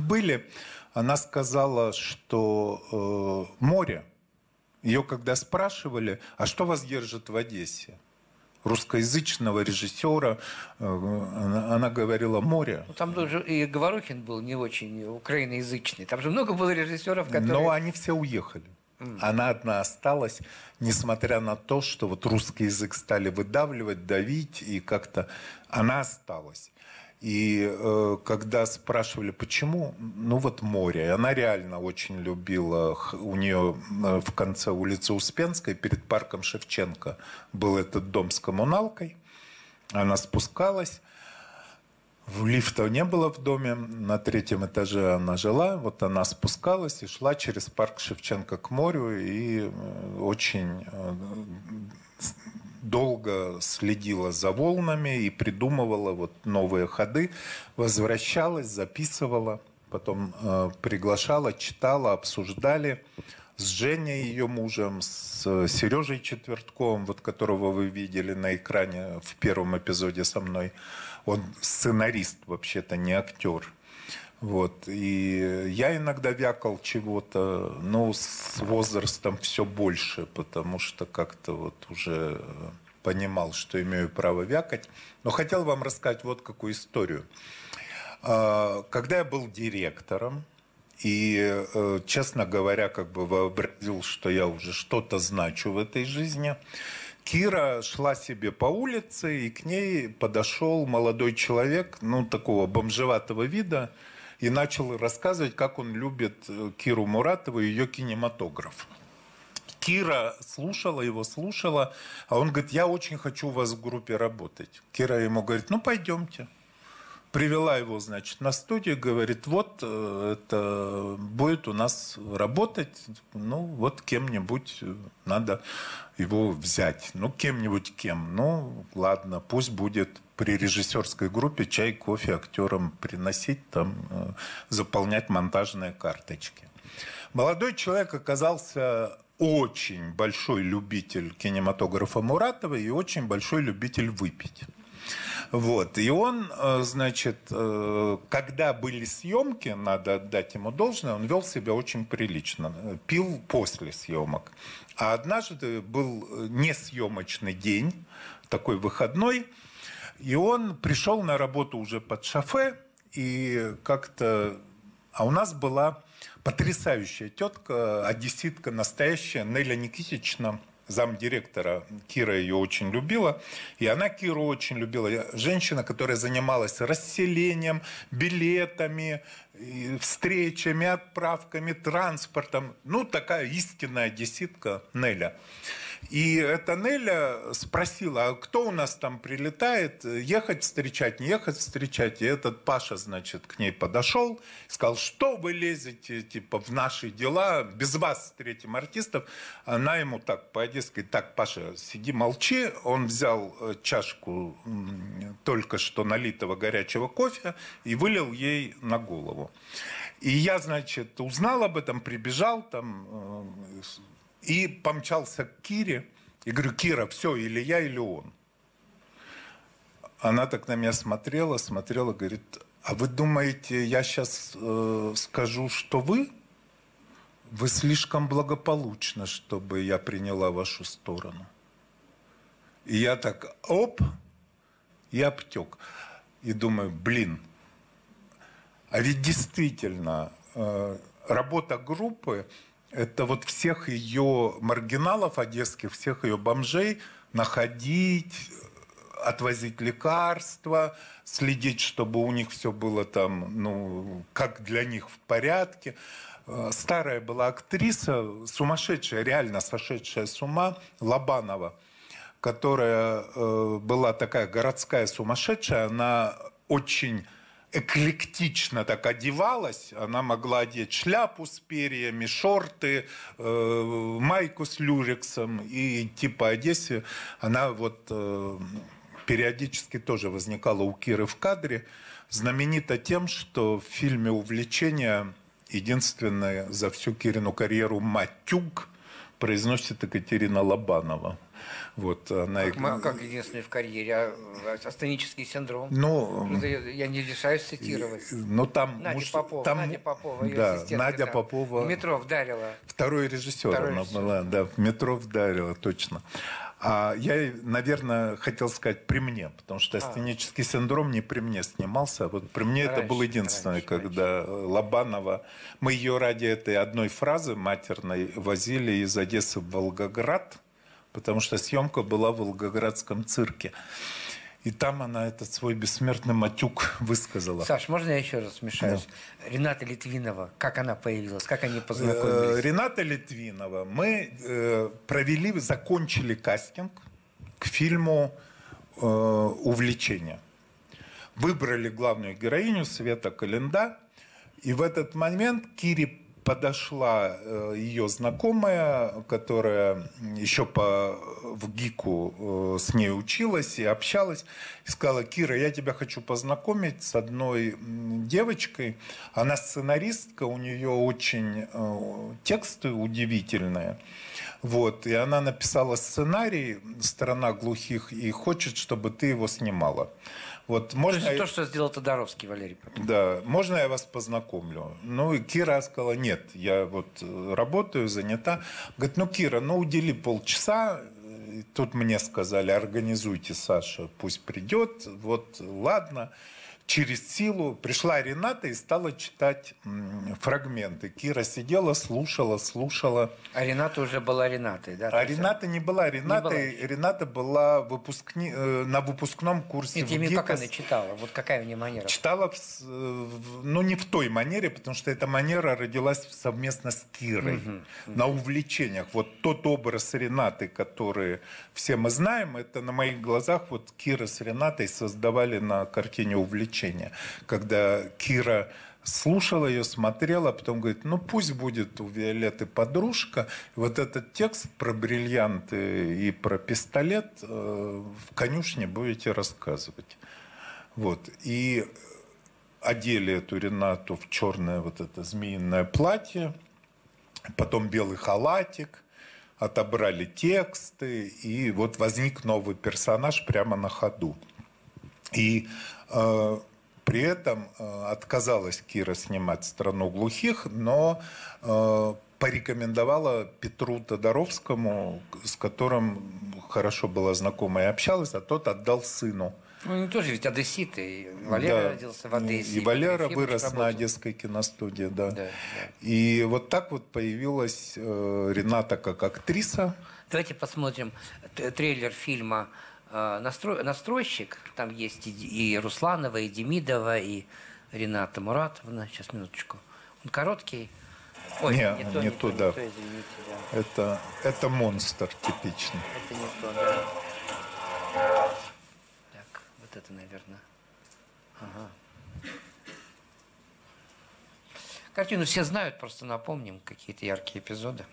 Были. Она сказала, что э, море. Ее когда спрашивали, а что вас держит в Одессе? русскоязычного режиссера. Э, она, она говорила «море». Ну, там тоже и Говорухин был не очень украиноязычный. Там же много было режиссеров, которые... Но они все уехали. Она одна осталась, несмотря на то, что вот русский язык стали выдавливать, давить, и как-то она осталась. И э, когда спрашивали, почему, ну вот море. Она реально очень любила, у нее э, в конце улицы Успенской, перед парком Шевченко, был этот дом с коммуналкой. Она спускалась, в лифта не было в доме, на третьем этаже она жила, вот она спускалась и шла через парк Шевченко к морю, и э, очень э, долго следила за волнами и придумывала вот новые ходы, возвращалась, записывала, потом э, приглашала, читала, обсуждали с Женей, ее мужем, с Сережей Четвертковым, вот которого вы видели на экране в первом эпизоде со мной. Он сценарист, вообще-то, не актер. Вот. И я иногда вякал чего-то, но с возрастом все больше, потому что как-то вот уже понимал, что имею право вякать. Но хотел вам рассказать вот какую историю. А, когда я был директором, и, э, честно говоря, как бы вообразил, что я уже что-то значу в этой жизни, Кира шла себе по улице, и к ней подошел молодой человек, ну, такого бомжеватого вида, и начал рассказывать, как он любит э, Киру Муратову и ее кинематограф. Кира слушала его, слушала, а он говорит, я очень хочу у вас в группе работать. Кира ему говорит, ну пойдемте. Привела его, значит, на студию, говорит, вот э, это будет у нас работать, ну вот кем-нибудь надо его взять. Ну, кем-нибудь кем. Ну, ладно, пусть будет при режиссерской группе чай, кофе актерам приносить, там, э, заполнять монтажные карточки. Молодой человек оказался очень большой любитель кинематографа Муратова и очень большой любитель выпить. Вот. И он, э, значит, э, когда были съемки, надо отдать ему должное, он вел себя очень прилично. Пил после съемок. А однажды был несъемочный день, такой выходной, и он пришел на работу уже под шофе, и как-то... А у нас была потрясающая тетка, одесситка настоящая, Неля Никитична, замдиректора. Кира ее очень любила. И она Киру очень любила. Женщина, которая занималась расселением, билетами, встречами, отправками, транспортом. Ну, такая истинная одесситка Неля. И эта Неля спросила, а кто у нас там прилетает, ехать встречать, не ехать встречать. И этот Паша, значит, к ней подошел, сказал, что вы лезете, типа, в наши дела, без вас встретим артистов. Она ему так по-одесски, так, Паша, сиди, молчи. Он взял э, чашку только что налитого горячего кофе и вылил ей на голову. И я, значит, узнал об этом, прибежал, там, э, и помчался к Кире. И говорю, Кира, все, или я, или он. Она так на меня смотрела, смотрела, говорит, а вы думаете, я сейчас э, скажу, что вы? Вы слишком благополучно, чтобы я приняла вашу сторону. И я так, оп, и обтек. И думаю, блин, а ведь действительно э, работа группы это вот всех ее маргиналов одесских, всех ее бомжей находить, отвозить лекарства, следить, чтобы у них все было там, ну, как для них в порядке. Э, старая была актриса, сумасшедшая, реально сошедшая с ума, Лобанова, которая э, была такая городская сумасшедшая, она очень эклектично так одевалась. Она могла одеть шляпу с перьями, шорты, э, майку с люрексом и идти по Одессе. Она вот э, периодически тоже возникала у Киры в кадре. Знаменита тем, что в фильме «Увлечение» единственная за всю Кирину карьеру «Матюк» произносит Екатерина Лобанова. Вот она... Как, мы- как единственный в карьере, а, а, астенический синдром. Ну, Это Я не решаюсь цитировать. ну там... Надя муж- Попова, там- Надя Попова, ее да, Надя там Попова. В метро вдарила. Второй режиссер Второй она режиссер. была, да, в метро вдарила, точно. А я, наверное, хотел сказать при мне, потому что астенический синдром не при мне снимался, а вот при мне это Раньше, был единственный, раньше, когда Лобанова, мы ее ради этой одной фразы матерной возили из Одессы в Волгоград, потому что съемка была в Волгоградском цирке. И там она этот свой бессмертный матюк высказала. Саш, можно я еще раз вмешаюсь? Рената Литвинова, как она появилась, как они Э, познакомились? Рената Литвинова. Мы э, провели, закончили кастинг к фильму э, «Увлечение». Выбрали главную героиню Света Календа. И в этот момент Кире подошла э, ее знакомая, которая еще по, в ГИКу э, с ней училась и общалась, и сказала, Кира, я тебя хочу познакомить с одной девочкой. Она сценаристка, у нее очень э, тексты удивительные. Вот, и она написала сценарий «Страна глухих» и хочет, чтобы ты его снимала. Вот, То можно... есть то, что сделал Тодоровский, Валерий. потом. Да, можно я вас познакомлю? Ну, и Кира сказала, нет, я вот э, работаю, занята. Говорит, ну, Кира, ну, удели полчаса. И Тут мне сказали, организуйте Саша, пусть придет. Вот, ладно. Через силу пришла Рената и стала читать фрагменты. Кира сидела, слушала, слушала. А Рената уже была Ренатой, да? А Рената не была Ренатой. была. Рената была выпускни... э, на выпускном курсе Нет, в ГИКОС. она читала, вот какая у нее манера. Читала, в с- в- ну, не в той манере, потому что эта манера родилась совместно с Кирой на увлечениях. Вот тот образ Ренаты, который все мы знаем, это на моих глазах вот Кира с Ренатой создавали на картине увлечения. Когда Кира слушала ее, смотрела, а потом говорит, ну пусть будет у Виолетты подружка. Вот этот текст про бриллианты и про пистолет э, в конюшне будете рассказывать. Вот. И одели эту Ренату в черное вот это змеиное платье, потом белый халатик, отобрали тексты, и вот возник новый персонаж прямо на ходу. И э, при этом э, отказалась Кира снимать «Страну глухих», но э, порекомендовала Петру Тодоровскому, с которым хорошо была знакома и общалась, а тот отдал сыну. Ну, они тоже ведь одесситы. И Валера Да. родился в Одессе. И Валера Ефимович вырос на работал. Одесской киностудии, да. Да, да. И вот так вот появилась э, Рената как актриса. Давайте посмотрим трейлер фильма «Настрой- «Настройщик». Там есть и, и Русланова, и Демидова, и Рената Муратовна. Сейчас, минуточку. Он короткий. Ой, Не, не, то, не не, то, то, да. не то, извините, да. Это, это монстр типичный. Это не то, да. Так, вот это, наверное. Ага. Картину все знают, просто напомним какие-то яркие эпизоды.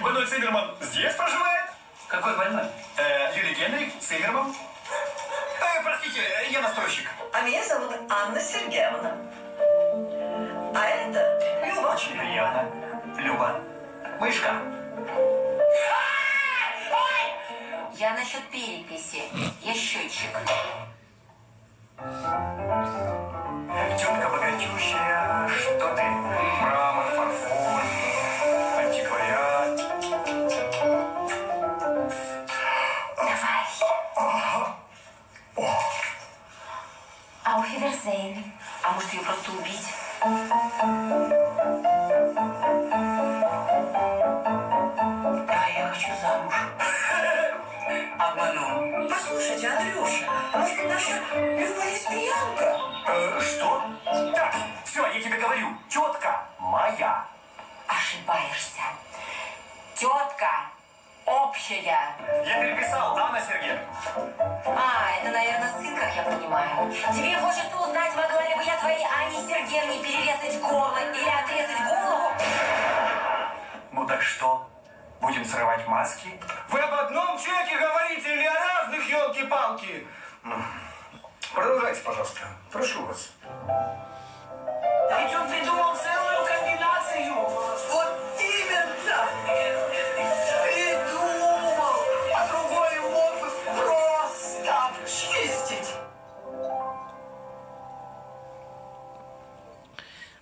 Больной Циммерман здесь проживает? Какой больной? Э, Юрий Генрих, Циммерман. Э, простите, я настройщик. А меня зовут Анна Сергеевна. А это Люба. Очень приятно. Люба. Мышка. Я насчет переписи. Я счетчик. Тетка богатющая. Что ты? Мрамор, Ауфидерзейн. А может ее просто убить? А я хочу замуж. Обманул. Послушайте, Андрюша, а может наша Люба лесбиянка? Э, что? Так, все, я тебе говорю. Тетка моя. Ошибаешься. Тетка – общая. Я переписал, Анна Сергеевна. А, это, наверное, сын, как я понимаю. Тебе хочется узнать, могла ли бы я твоей Анне Сергеевне перерезать горло или отрезать голову? Ну так что? Будем срывать маски? Вы об одном человеке говорите или о разных, елки-палки? Продолжайте, пожалуйста. Прошу вас. Ведь он придумал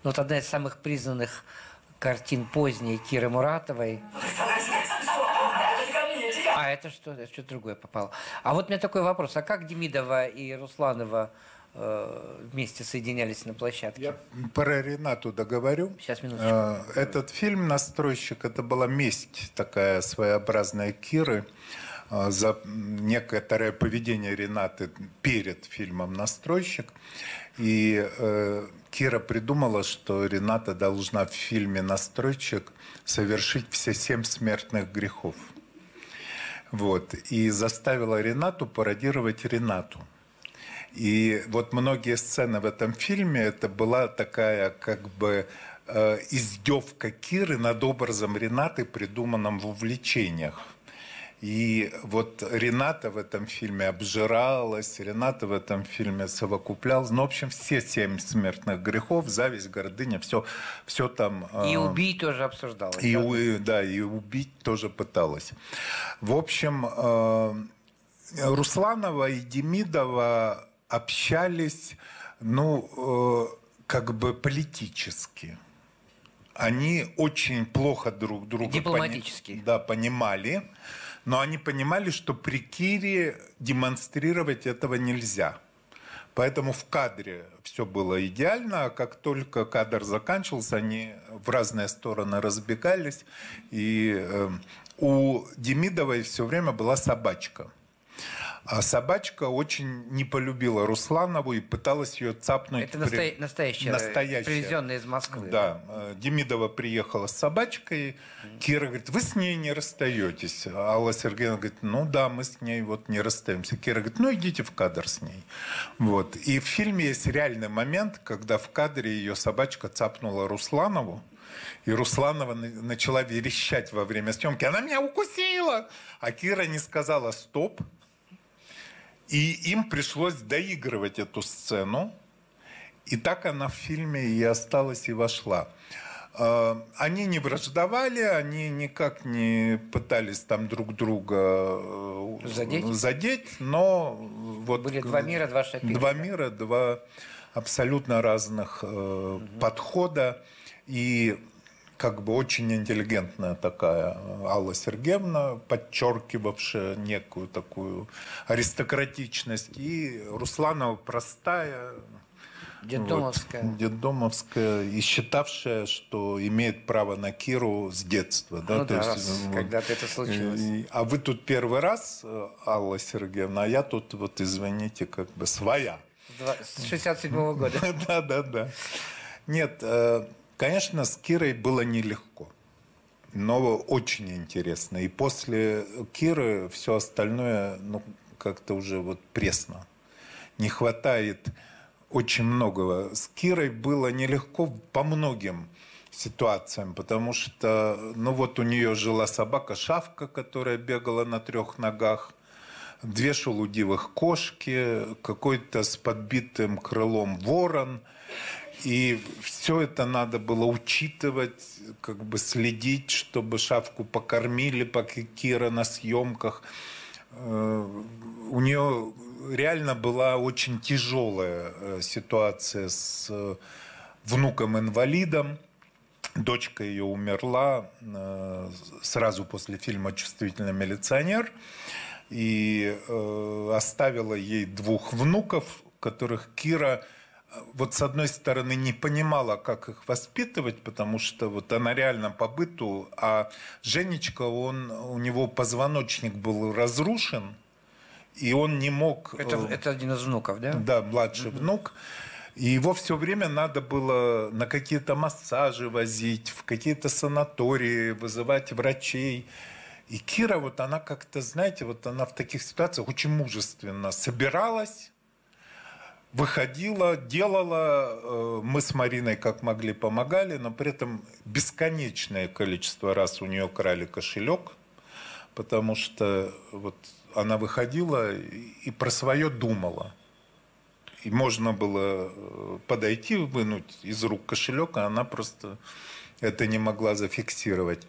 Ну, Вот одна из самых признанных картин поздней Киры Муратовой. А это что? Это что-то другое попало. А вот у меня такой вопрос. А как Демидова и Русланова э, вместе соединялись на площадке? Я про Ренату договорю. Сейчас, минуточку. Э, Этот фильм «Настройщик» — это была месть такая своеобразная Киры э, за некоторое поведение Ренаты перед фильмом «Настройщик». И Кира придумала, что Рената должна в фильме «Настройщик» совершить все семь смертных грехов. Вот. И заставила Ренату пародировать Ренату. И вот многие сцены в этом фильме, это была такая как бы э, издевка Киры над образом Ренаты, придуманным в увлечениях. И вот Рената в этом фильме обжиралась, Рената в этом фильме совокуплялась. Ну, в общем, все семь смертных грехов, зависть, гордыня, все, все там... э, И убить тоже обсуждалось. и, да? да, и убить тоже пыталась. В общем, э, Русланова и Демидова общались, ну, э, как бы политически. Они очень плохо друг друга пони- да, понимали, но они понимали, что при Кире демонстрировать этого нельзя. Поэтому в кадре все было идеально, а как только кадр заканчивался, они в разные стороны разбегались. И э, у Демидовой все время была собачка. А собачка очень не полюбила Русланову и пыталась ее цапнуть. Это при- настоя- настоящая, Настоящая. привезенная из Москвы. Да. э, Демидова приехала с собачкой. Кира говорит, вы с ней не расстаетесь. Алла Сергеевна говорит, ну да, мы с ней вот не расстаемся. Кира говорит, ну идите в кадр с ней. Вот. И в фильме есть реальный момент, когда в кадре ее собачка цапнула Русланову. И Русланова на- начала верещать во время съемки. Она меня укусила! А Кира не сказала «стоп». И им пришлось доигрывать эту сцену. И так она в фильме и осталась, и вошла. Э, Они не враждовали, они никак не пытались там друг друга э, Задеть? задеть но вот Были два мира, два шапира. Два мира, два абсолютно разных э, подхода. И как бы очень интеллигентная такая Алла Сергеевна, подчеркивавшая некую такую аристократичность. И Русланова простая, Детдомовская. вот, детдомовская, и считавшая, что имеет право на Киру с детства. Да? Ну То да, есть, раз вот, когда-то это случилось. и- а вы тут первый раз, э, Алла Сергеевна, а я тут, вот извините, как бы своя. С 67 года. Да, да, да. Нет, э, конечно, с Кирой было нелегко. Но очень интересно. И после Киры все остальное, ну, как-то уже вот пресно. Не хватает очень многого. С Кирой было нелегко по многим ситуациям, потому что, ну вот у нее жила собака-шавка, которая бегала на трех ногах, две шелудивых кошки, какой-то с подбитым крылом ворон. И все это надо было учитывать, как бы следить, чтобы шавку покормили, пока Кира на съемках. Э, У нее реально была очень тяжелая э, ситуация с э, внуком-инвалидом. Дочка ее умерла сразу после фильма «Чувствительный милиционер» и оставила ей двух внуков, которых Кира вот с одной стороны не понимала, как их воспитывать, потому что вот она реально по быту, а Женечка, он, у него позвоночник был разрушен, и он не мог... Это, э, это один из внуков, да? да, младший внук. И его все время надо было на какие-то массажи возить, в какие-то санатории, вызывать врачей. И Кира, вот она как-то, знаете, вот она в таких ситуациях очень мужественно собиралась, выходила, делала. Э, мы с Мариной как могли помогали, но при этом бесконечное количество раз у нее крали кошелек, потому что вот она выходила и про свое думала. И можно было э, подойти, вынуть из рук кошелек, а она просто это не могла зафиксировать.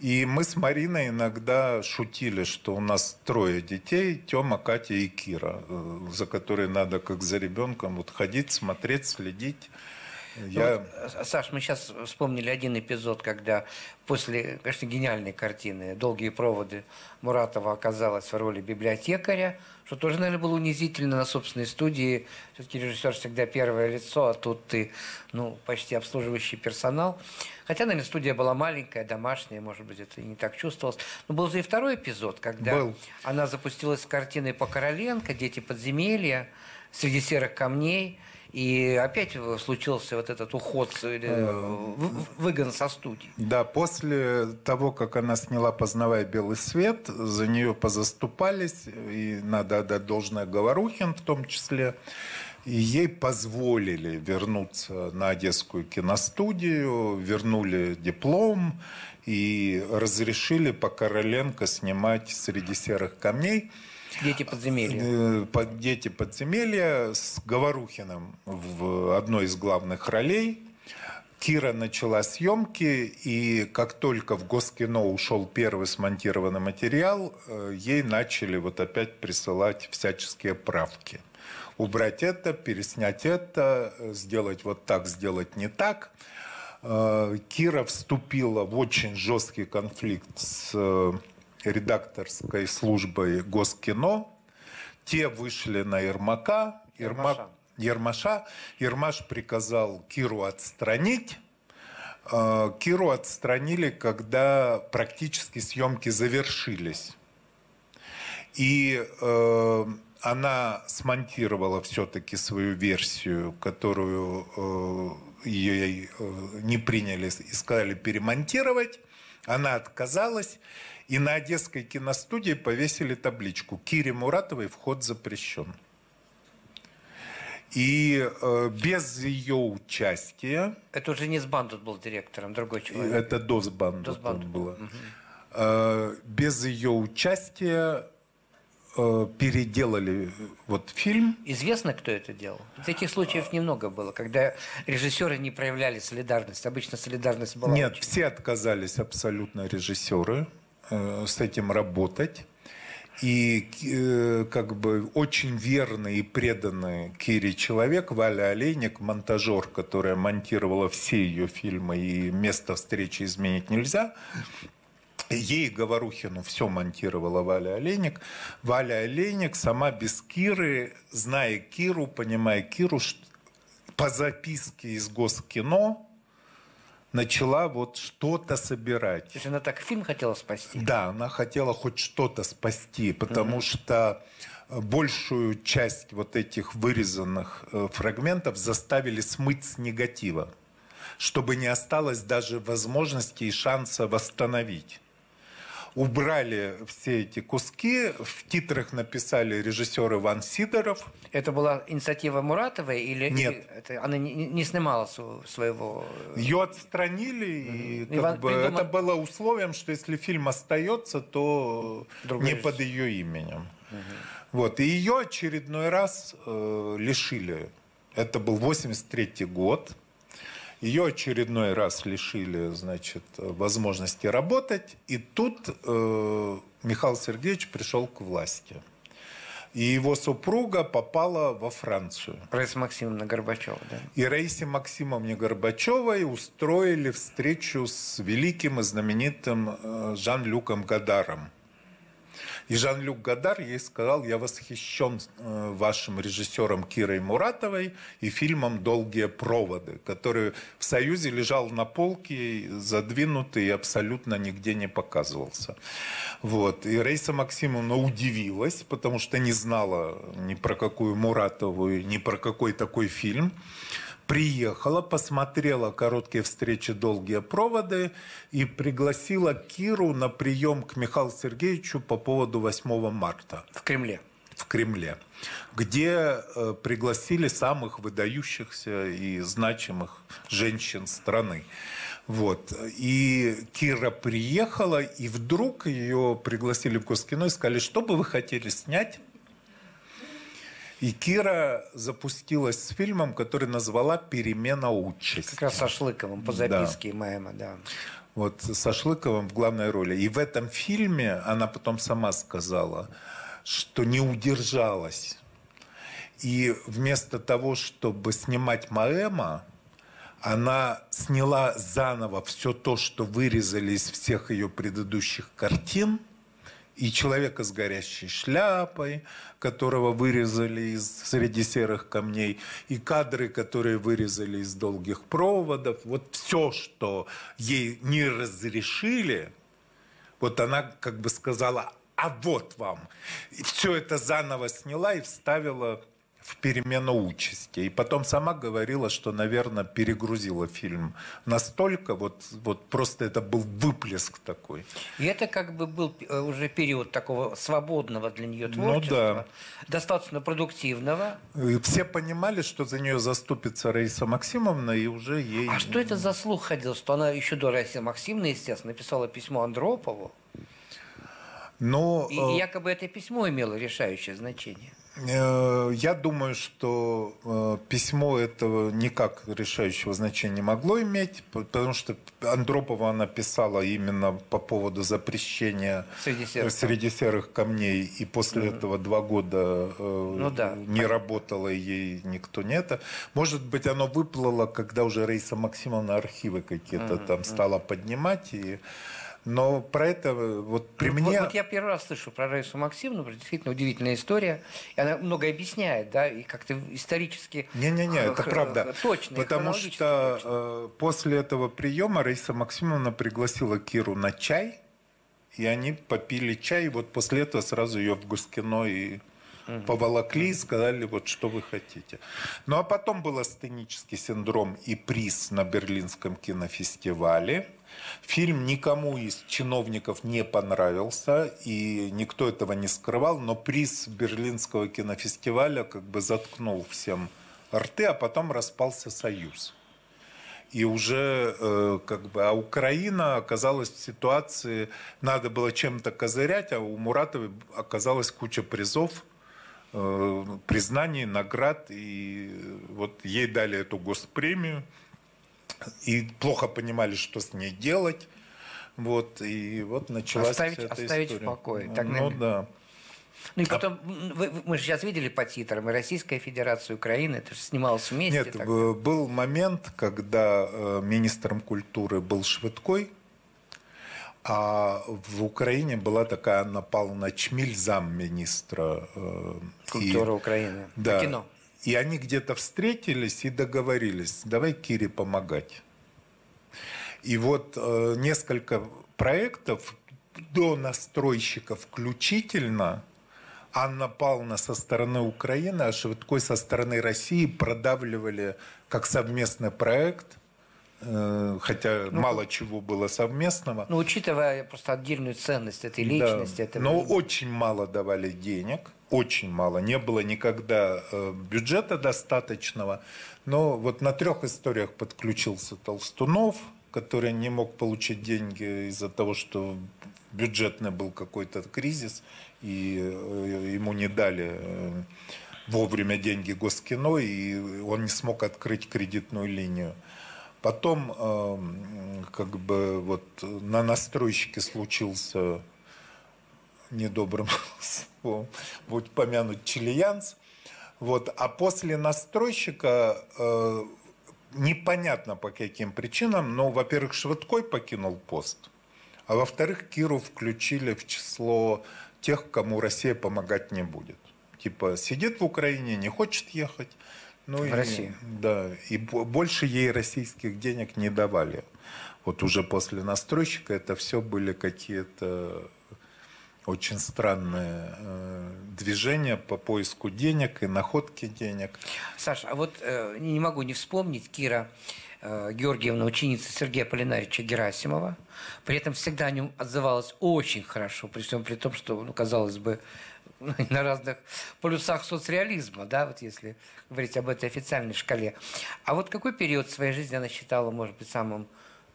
И мы с Мариной иногда шутили, что у нас трое детей, Тёма, Катя и Кира, э, за которые надо как за ребенком вот ходить, смотреть, следить. Я... Ну, Саш, мы сейчас вспомнили один эпизод, когда после, конечно, гениальной картины «Долгие проводы» Муратова оказалась в роли библиотекаря, что тоже, наверное, было унизительно на собственной студии. Все-таки режиссер всегда первое лицо, а тут ты, ну, почти обслуживающий персонал. Хотя, наверное, студия была маленькая, домашняя, может быть, это и не так чувствовалось. Но был же и второй эпизод, когда был. она запустилась с картиной по Короленко «Дети подземелья», «Среди серых камней», и опять случился вот этот уход, э, выгон со студии. Да, после того, как она сняла «Познавая белый свет», за нее позаступались, и надо отдать должное Говорухин в том числе, и ей позволили вернуться на Одесскую киностудию, вернули диплом и разрешили по Короленко снимать «Среди серых камней». Дети подземелья. Э, Дети подземелья с Говорухиным в одной из главных ролей. Кира начала съемки, и как только в Госкино ушел первый смонтированный материал, э, ей начали вот опять присылать всяческие правки. Убрать это, переснять это, сделать вот так, сделать не так. Э, Кира вступила в очень жесткий конфликт с редакторской службой Госкино. Те вышли на Ермака. Ермак, Ермаша. Ермаш приказал Киру отстранить. Э, Киру отстранили, когда практически съемки завершились. И э, она смонтировала все-таки свою версию, которую э, ей э, не приняли и сказали перемонтировать. Она отказалась. И на Одесской киностудии повесили табличку «Кире Муратовой вход запрещен». И э, без ее участия... Это уже не Сбандут был директором, другой человек. Это до Сбандут было. Угу. Э, без ее участия э, переделали вот фильм. Известно, кто это делал? Таких случаев немного было, когда режиссеры не проявляли солидарность. Обычно солидарность была... Нет, очень... все отказались абсолютно режиссеры. Э, с этим работать. И э, как бы очень верный и преданный Кире человек, Валя Олейник, монтажер, которая монтировала все ее фильмы, и место встречи изменить нельзя, Ей Говорухину все монтировала Валя Олейник. Валя Олейник сама без Киры, зная Киру, понимая Киру, по записке из Госкино, начала вот что-то собирать. То есть она так фильм хотела спасти? Да, она хотела хоть что-то спасти, потому угу. что э, большую часть вот этих вырезанных э, фрагментов заставили смыть с негатива, чтобы не осталось даже возможности и шанса восстановить убрали все эти куски, в титрах написали режиссер Иван Сидоров. Это была инициатива Муратовой или Нет. это, она не, не снимала своего... Ее отстранили, и как Иван бы, придумал... это было условием, что если фильм остается, то Другой не режиссер. под ее именем. Угу. Вот. И ее очередной раз э, лишили. Это был 83 год. Ее очередной раз лишили, значит, возможности работать. И тут э, Михаил Сергеевич пришел к власти. И его супруга попала во Францию. Раиса Максимовна Горбачева, да? И Раисе Максимовне Горбачевой устроили встречу с великим и знаменитым э, Жан-Люком Гадаром и Жан-Люк Гадар ей сказал, я восхищен э, вашим режиссером Кирой Муратовой и фильмом «Долгие проводы», который в Союзе лежал на полке, задвинутый и абсолютно нигде не показывался. Вот. И Рейса Максимовна удивилась, потому что не знала ни про какую Муратову, ни про какой такой фильм. Приехала, посмотрела короткие встречи, долгие проводы и пригласила Киру на прием к Михаилу Сергеевичу по поводу 8 марта. В Кремле. В Кремле, где э, пригласили самых выдающихся и значимых женщин страны. Вот. И Кира приехала, и вдруг ее пригласили в Госкино и сказали, что бы вы хотели снять? И Кира запустилась с фильмом, который назвала «Перемена участи». Как раз со Шлыковым по записке да. Майма, да. Вот со Шлыковым в главной роли. И в этом фильме она потом сама сказала, что не удержалась. И вместо того, чтобы снимать Маэма, она сняла заново все то, что вырезали из всех ее предыдущих картин – и человека с горящей шляпой, которого вырезали из среди серых камней, и кадры, которые вырезали из долгих проводов. Вот все, что ей не разрешили, вот она как бы сказала, а вот вам. И все это заново сняла и вставила в перемену участи. И потом сама говорила, что, наверное, перегрузила фильм настолько, вот, вот просто это был выплеск такой. И это как бы был э, уже период такого свободного для нее творчества, ну, да. достаточно продуктивного. И все понимали, что за нее заступится Раиса Максимовна, и уже ей... А что это за слух ходил, что она еще до Раисы Максимовны, естественно, написала письмо Андропову? Но, и э... якобы это письмо имело решающее значение. Э, я думаю, что э, письмо этого никак решающего значения не могло иметь, потому что Андропова она писала именно по поводу запрещения среди серых, среди серых камней, и после угу. этого два года э, ну, да. не работало ей никто не это. Может быть, оно выплыло, когда уже Рейса Максимовна архивы какие-то угу. там стала поднимать и но про это вот при ну, мне... Вот, вот я первый раз слышу про Раису Максимовну, действительно удивительная история. И она много объясняет, да, и как-то исторически... Не-не-не, это правда. Точно. Потому что точно. Э, после этого приема Раиса Максимовна пригласила Киру на чай, и они попили чай, и вот после этого сразу ее в Гускино и поволокли и сказали, вот что вы хотите. Ну а потом был астенический синдром и приз на Берлинском кинофестивале – Фильм никому из чиновников не понравился, и никто этого не скрывал, но приз Берлинского кинофестиваля как бы заткнул всем рты, а потом распался союз. И уже э, как бы, а Украина оказалась в ситуации, надо было чем-то козырять, а у Муратовой оказалась куча призов, э, признаний, наград, и вот ей дали эту госпремию и плохо понимали, что с ней делать. Вот, и вот началась оставить, эта оставить история. в покое. Так, ну, да. Ну и а потом, а... вы, мы же сейчас видели по титрам, и Российская Федерация Украины, это же снималось вместе. Нет, так... был момент, когда э, министром культуры был Швыдкой, а в Украине была такая Анна Павловна Чмиль, замминистра. Э, Культура и, Украины. Да, кино. И они где-то встретились и договорились, давай Кире помогать. И вот э, несколько проектов до настройщиков включительно Анна Павловна со стороны Украины, а Швидкой со стороны России продавливали как совместный проект Э, хотя ну, мало чего было совместного. Ну, учитывая просто отдельную ценность этой личности. Да, это но очень мало давали денег, очень мало. Не было никогда э, бюджета достаточного. Но вот на трех историях подключился Толстунов, который не мог получить деньги из-за того, что бюджетный был какой-то кризис, и э, ему не дали вовремя деньги Госкино, и он не смог открыть кредитную линию. Потом как бы вот на настройщике случился недобрым словом, будь помянут чилиянц. Вот. А после настройщика э, непонятно по каким причинам, но, во-первых, Швыдкой покинул пост, а во-вторых, Киру включили в число тех, кому Россия помогать не будет. Типа сидит в Украине, не хочет ехать, ну, в и, России. Да, и больше ей российских денег не давали. Вот уже после настройщика это все были какие-то очень странное э, движение по поиску денег и находке денег. Саша, а вот э, не могу не вспомнить Кира э, Георгиевна, ученица Сергея Полинарича Герасимова. При этом всегда о нем отзывалась очень хорошо, при всем при том, что, ну, казалось бы, на разных полюсах соцреализма, да, вот если говорить об этой официальной шкале. А вот какой период своей жизни она считала, может быть, самым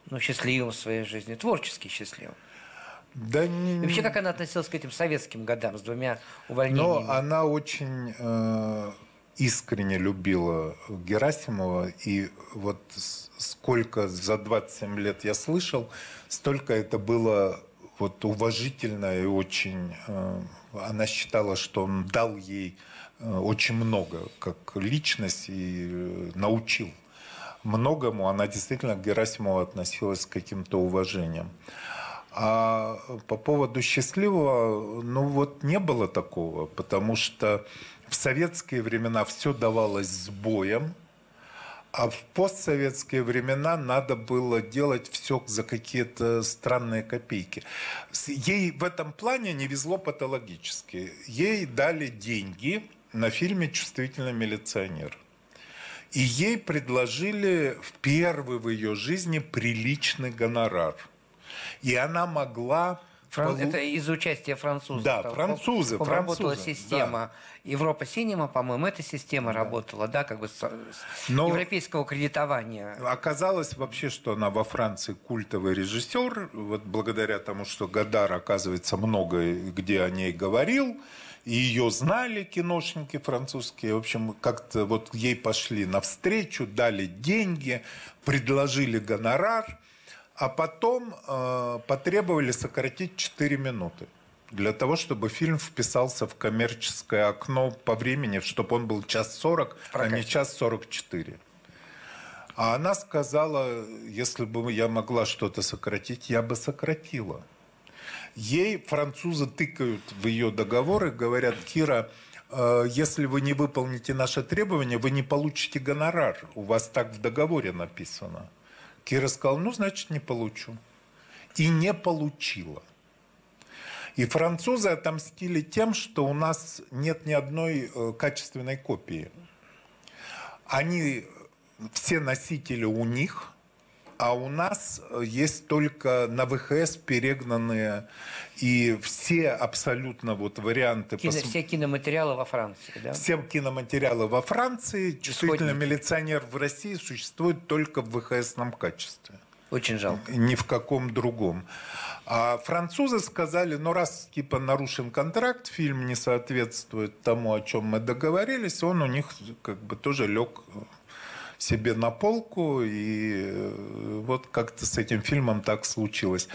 ну, счастливым в своей жизни, творчески счастливым? Да не, И вообще, как она относилась к этим советским годам с двумя увольнениями? Но она очень э, искренне любила Герасимова, и вот сколько за 27 лет я слышал, столько это было вот уважительно и очень... э, она считала, что он дал ей э, очень много как личность и э, научил многому. Она действительно к Герасимову относилась с каким-то уважением. А по поводу счастливого, ну вот не было такого, потому что в советские времена все давалось с боем, а в постсоветские времена надо было делать все за какие-то странные копейки. Ей в этом плане не везло патологически. Ей дали деньги на фильме «Чувствительный милиционер». И ей предложили в первый в ее жизни приличный гонорар. И она могла... Фран- Это из-за участия французов. Да, Там, французы, Работала французы, система Европа Синема, по-моему, эта система работала, да, как бы с Но- европейского кредитования. Оказалось вообще, что она во Франции культовый режиссер, вот благодаря тому, что Гадар, оказывается, много где о ней говорил, и ее знали киношники французские. В общем, как-то вот ей пошли навстречу, дали деньги, предложили гонорар, а потом э, потребовали сократить 4 минуты для того, чтобы фильм вписался в коммерческое окно по времени, чтобы он был час 40, а не час 44. А она сказала, если бы я могла что-то сократить, я бы сократила. Ей французы тыкают в ее договоры, говорят, Кира, э, если вы не выполните наши требования, вы не получите гонорар. У вас так в договоре написано. Кира сказала, ну, значит, не получу. И не получила. И французы отомстили тем, что у нас нет ни одной э, качественной копии. Они, все носители у них, а у нас э, есть только на ВХС перегнанные и все абсолютно вот варианты. Кино- пос- все киноматериалы во Франции, да? Все киноматериалы во Франции, чувствительный милиционер в России существует только в ВХСном качестве. Очень жалко. Ни в каком другом. А французы сказали, ну раз типа нарушен контракт, фильм не соответствует тому, о чем мы договорились, он у них как бы тоже лег себе на полку, и э, вот как-то с этим фильмом так случилось.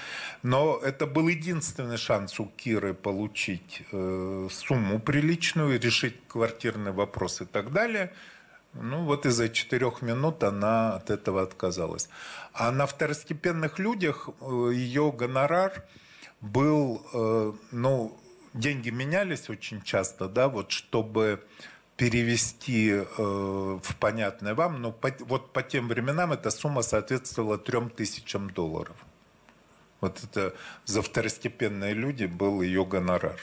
Но это был единственный шанс у Киры получить э, сумму приличную, решить квартирный вопрос и так далее. Ну вот из-за четырех минут она от этого отказалась. А на второстепенных людях э, ее гонорар был, ну, деньги менялись очень часто, да, вот чтобы перевести э, в понятное вам, но по- вот по тем временам эта сумма соответствовала трем тысячам долларов. Вот это за второстепенные люди был ее гонорар.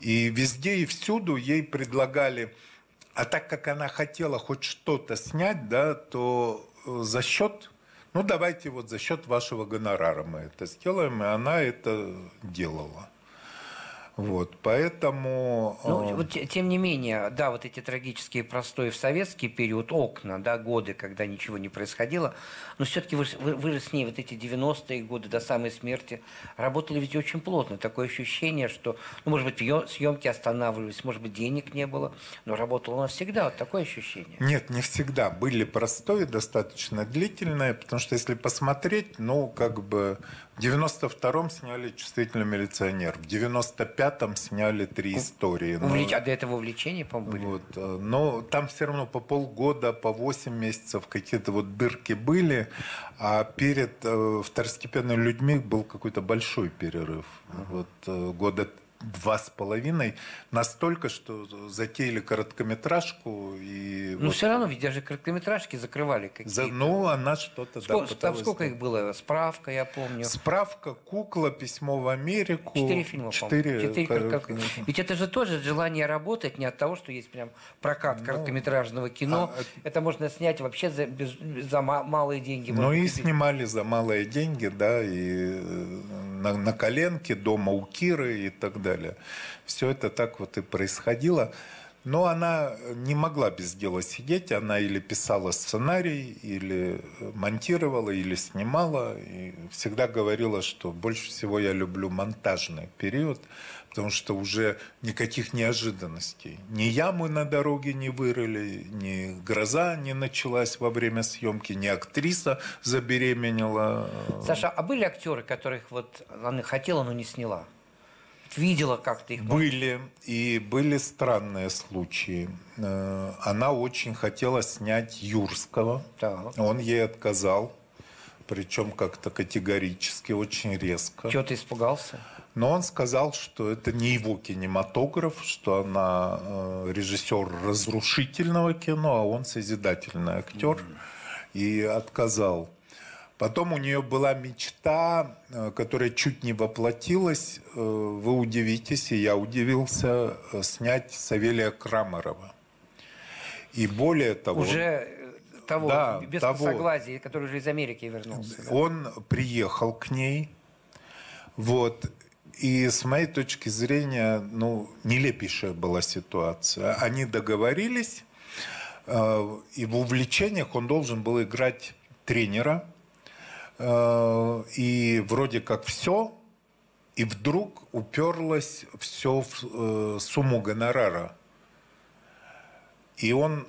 И везде и всюду ей предлагали, а так как она хотела хоть что-то снять, да, то э, за счет, ну давайте вот за счет вашего гонорара мы это сделаем, и она это делала. Вот, поэтому... Ну, э, вот, те- тем не менее, да, вот эти трагические простои в советский период, окна, да, годы, когда ничего не происходило, но все-таки вы, вы, вы же с ней вот эти 90-е годы до самой смерти работали ведь очень плотно. Такое ощущение, что, ну, может быть, съемки останавливались, может быть, денег не было, но работала она всегда. Вот такое ощущение. Нет, не всегда. Были простои достаточно длительные, потому что если посмотреть, ну, как бы в 92-м сняли «Чувствительный милиционер», в 95-м сняли «Три истории». Ну, Увлеч- А до этого увлечения, по-моему, были? Вот, э, но там все равно по полгода, по 8 месяцев какие-то вот дырки были, а перед э, второстепенными людьми был какой-то большой перерыв. Вот э, года два с половиной, настолько, что затеяли короткометражку. И Ну, вот все равно, ведь даже короткометражки закрывали какие-то. за- ну, она что-то, да, Сколько, там пыталась сколько сделать. их было? Справка, я помню. Справка, кукла, письмо в Америку. Четыре фильма, Четыре. Четыре ко- коротко- Ведь это же тоже желание работать не от того, что есть прям прокат короткометражного кино. Ну, а, это можно снять вообще за, без- за ма- малые деньги. Ну и снимали за малые деньги, да, и э, на, на коленке, дома у Киры и так далее. Все это так вот и происходило. Но она не могла без дела сидеть. Она или писала сценарий, или монтировала, или снимала. И всегда говорила, что больше всего я люблю монтажный период, потому что уже никаких неожиданностей. Ни ямы на дороге не вырыли, ни гроза не началась во время съемки, ни актриса забеременела. Саша, а были актеры, которых вот она хотела, но не сняла? Видела как-то их? Были, и были странные случаи. Э, Она очень хотела снять Юрского. Так. Он ей отказал, причем как-то категорически, очень резко. Чего ты испугался? Но он сказал, что это не его кинематограф, что она э, режиссер разрушительного кино, а он созидательный актер. И отказал. Потом у нее была мечта, э, которая чуть не воплотилась. Э, Вы удивитесь, и я удивился, э, снять Савелия Крамарова. И более того... Уже того, Да, без того. согласия, который уже из Америки вернулся. Он приехал к ней, вот, и с моей точки зрения, ну, нелепейшая была ситуация. Они договорились, и в увлечениях он должен был играть тренера, и вроде как все, и вдруг уперлось все в э, сумму гонорара. И он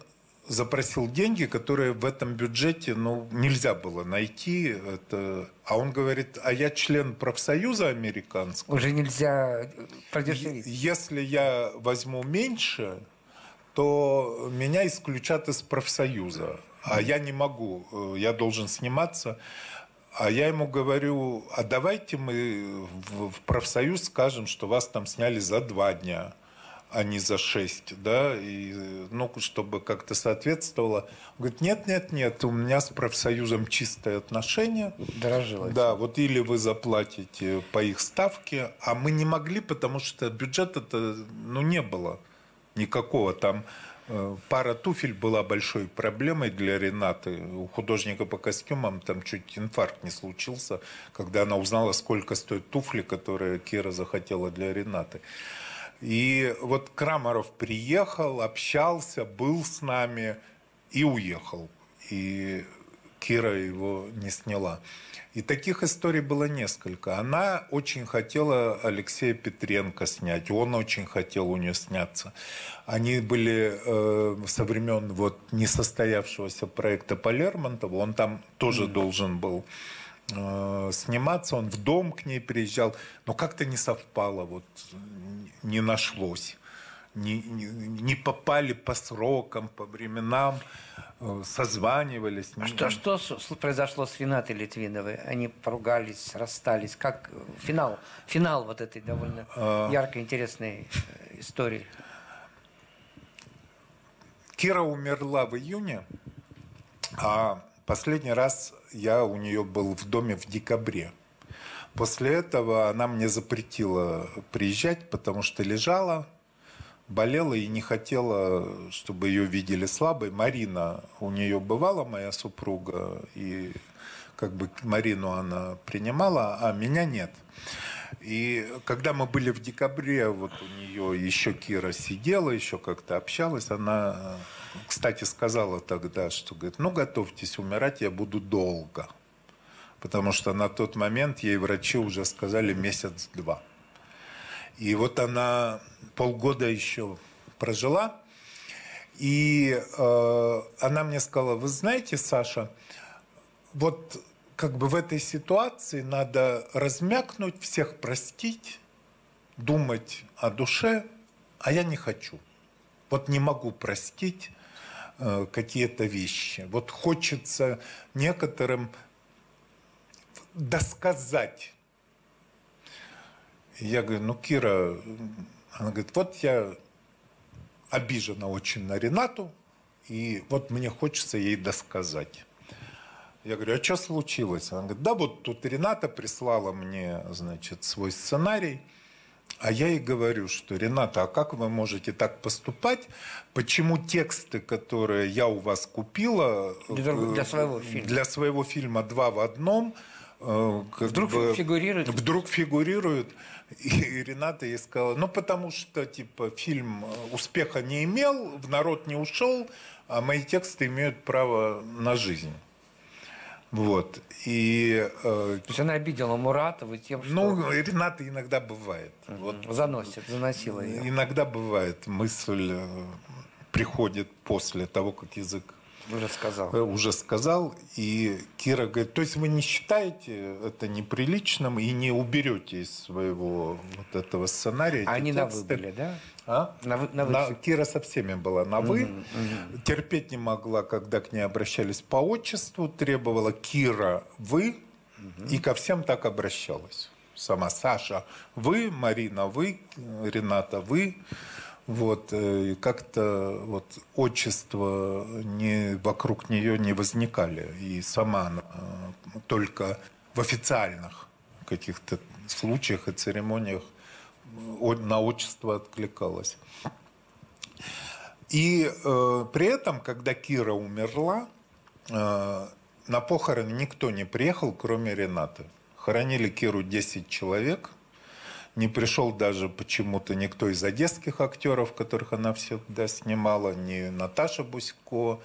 запросил деньги, которые в этом бюджете ну, нельзя было найти. Это... А он говорит, а я член профсоюза американского. Уже нельзя продешевить. Если я возьму меньше, то меня исключат из профсоюза. А я не могу, э, я должен сниматься. А я ему говорю, а давайте мы в, профсоюз скажем, что вас там сняли за два дня, а не за шесть, да, и, ну, чтобы как-то соответствовало. Он говорит, нет, нет, нет, у меня с профсоюзом чистые отношения. Дорожило. Да, вот или вы заплатите по их ставке, а мы не могли, потому что бюджета-то ну, не было никакого. Там пара туфель была большой проблемой для Ренаты. У художника по костюмам там чуть инфаркт не случился, когда она узнала, сколько стоят туфли, которые Кира захотела для Ренаты. И вот Крамаров приехал, общался, был с нами и уехал. И Кира его не сняла. И таких историй было несколько. Она очень хотела Алексея Петренко снять, он очень хотел у нее сняться. Они были э, со времен вот несостоявшегося проекта по Лермонтову, он там тоже должен был э, сниматься, он в дом к ней приезжал, но как-то не совпало, вот не нашлось. Не, не, не попали по срокам, по временам, созванивались. А что, что произошло с Ренатой Литвиновой? Они поругались, расстались. Как э, финал, финал вот этой довольно А. яркой, интересной э, истории? Кира умерла в июне, а последний раз я у нее был в доме в декабре. После этого она мне запретила приезжать, потому что лежала, болела и не хотела, чтобы ее видели слабой. Марина у нее бывала, моя супруга, и как бы Марину она принимала, а меня нет. И когда мы были в декабре, вот у нее еще Кира сидела, еще как-то общалась, она, кстати, сказала тогда, что говорит, ну готовьтесь умирать, я буду долго. Потому что на тот момент ей врачи уже сказали месяц-два. И вот она полгода еще прожила, и э, она мне сказала, вы знаете, Саша, вот как бы в этой ситуации надо размякнуть, всех простить, думать о душе, а я не хочу. Вот не могу простить э, какие-то вещи. Вот хочется некоторым досказать. Я говорю, ну, Кира, она говорит, вот я обижена очень на Ренату, и вот мне хочется ей досказать. Я говорю, а что случилось? Она говорит, да вот тут Рената прислала мне, значит, свой сценарий, а я ей говорю, что, Рената, а как вы можете так поступать? Почему тексты, которые я у вас купила... Для, э, для своего фильма. Для своего фильма «Два в одном», э, Вдруг бы, фигурируют? Вдруг фигурируют. И Рената ей сказала, ну, потому что, типа, фильм успеха не имел, в народ не ушел, а мои тексты имеют право на жизнь. Вот. И, э, То есть она обидела Муратова тем, что ну, Рената иногда бывает. Вот заносит, заносила ее. Иногда бывает, мысль э, приходит после того, как язык Уже сказал. э, уже сказал. И Кира говорит, то есть вы не считаете это неприличным и не уберете из своего вот этого сценария эти Они на вы тексты?» были, да? А? На вы- на вы На- Кира со всеми была на «вы». Терпеть не могла, когда к ней обращались по отчеству. Требовала «Кира, вы». И ко всем так обращалась. Сама Саша «вы», Марина «вы», Рената «вы». Вот, э, как-то вот отчества не, вокруг нее не возникали. И сама она э, только в официальных каких-то случаях и церемониях о- на отчество откликалась. И э, при этом, когда Кира умерла, э, на похороны никто не приехал, кроме Ренаты. Хоронили Киру 10 человек. Не пришел даже почему-то никто из одесских актеров, которых она всегда снимала, ни Наташа Бусько,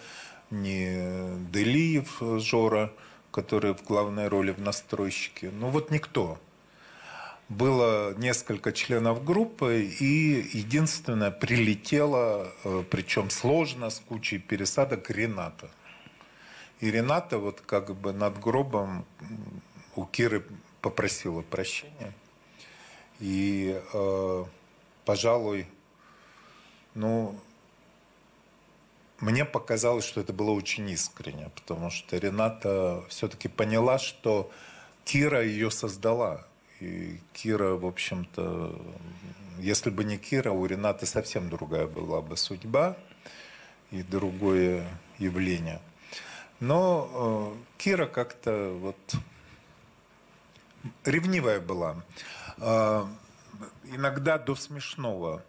ни Делиев Жора, который в главной роли в «Настройщике». Ну вот никто было несколько членов группы, и единственное, прилетела, э, причем сложно, с кучей пересадок, Рената. И Рената вот как бы над гробом у Киры попросила прощения. И, э, пожалуй, ну, мне показалось, что это было очень искренне, потому что Рената все-таки поняла, что Кира ее создала. И Кира, в общем-то, если бы не Кира, у Ренаты совсем другая была бы судьба и другое явление. Но э, Кира как-то вот ревнивая была. Э, иногда до смешного.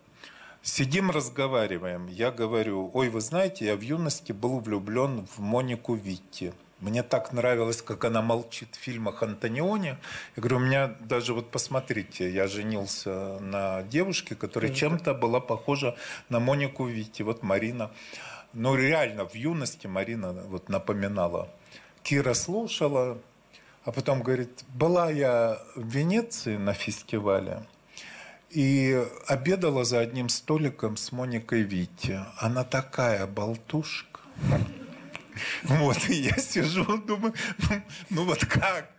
Сидим, разговариваем. Я говорю, ой, вы знаете, я в юности был влюблен в Монику Витти. Мне так нравилось, как она молчит в фильмах Антониони. Я говорю, у меня даже вот посмотрите, я женился на девушке, которая чем-то была похожа на Монику Витти. Вот Марина. Ну, реально, в юности Марина вот напоминала. Кира слушала, а потом говорит, была я в Венеции на фестивале, и обедала за одним столиком с Моникой Витти. Она такая болтушка. Вот, и я сижу, думаю, ну, ну вот как?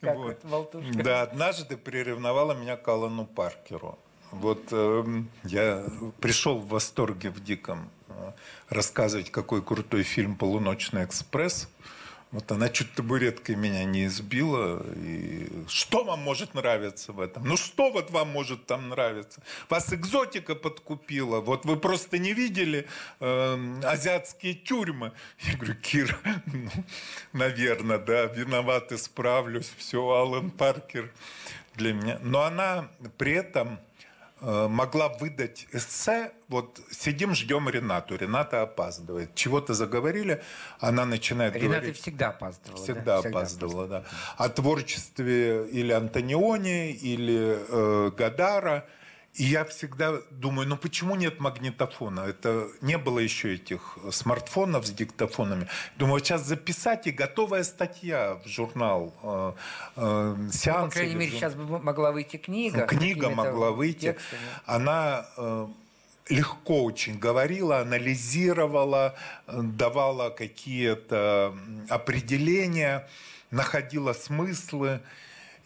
Как Вот. болтушка? Да, однажды приревновала меня к Алану Паркеру. Вот эм, я пришел в восторге в диком э, рассказывать, какой крутой фильм «Полуночный экспресс». Вот она чуть табуреткой меня не избила. И что вам может нравиться в этом? Ну что вот вам может там нравиться? Вас экзотика подкупила. Вот вы просто не видели э, азиатские тюрьмы. Я говорю, Кира, ну, наверное, да, виноват, исправлюсь. Все, Алан Паркер для меня. Но она при этом могла выдать эссе, вот сидим, ждем Ренату, Рената опаздывает. Чего-то заговорили, она начинает Рената говорить... всегда опаздывала. Всегда да? опаздывала, да. О творчестве или Антониони, или э, Гадара. И я всегда думаю, ну почему нет магнитофона? Это не было еще этих смартфонов с диктофонами. Думаю, сейчас записать и готовая статья в журнал э, э, Ну, сеанс. по крайней мере, сейчас бы могла выйти книга. ну, книга могла выйти. текстами. Она э, легко очень говорила, анализировала, э, давала какие-то определения, находила смыслы.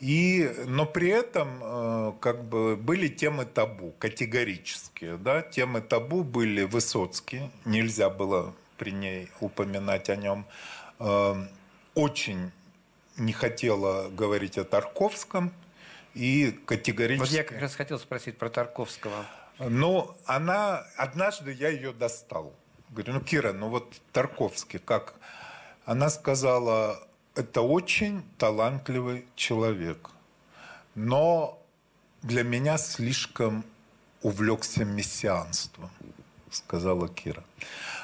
И, но при этом э, как бы были темы табу, категорические. Да? Темы табу были Высоцкий, нельзя было при ней упоминать о нем. Э, очень не хотела говорить о Тарковском, и категорически... Вот я как раз хотел спросить про Тарковского. Ну, она... Однажды я ее достал. Говорю, ну, Кира, ну вот Тарковский, как? Она сказала, это очень талантливый человек, но для меня слишком увлекся мессианством, сказала Кира.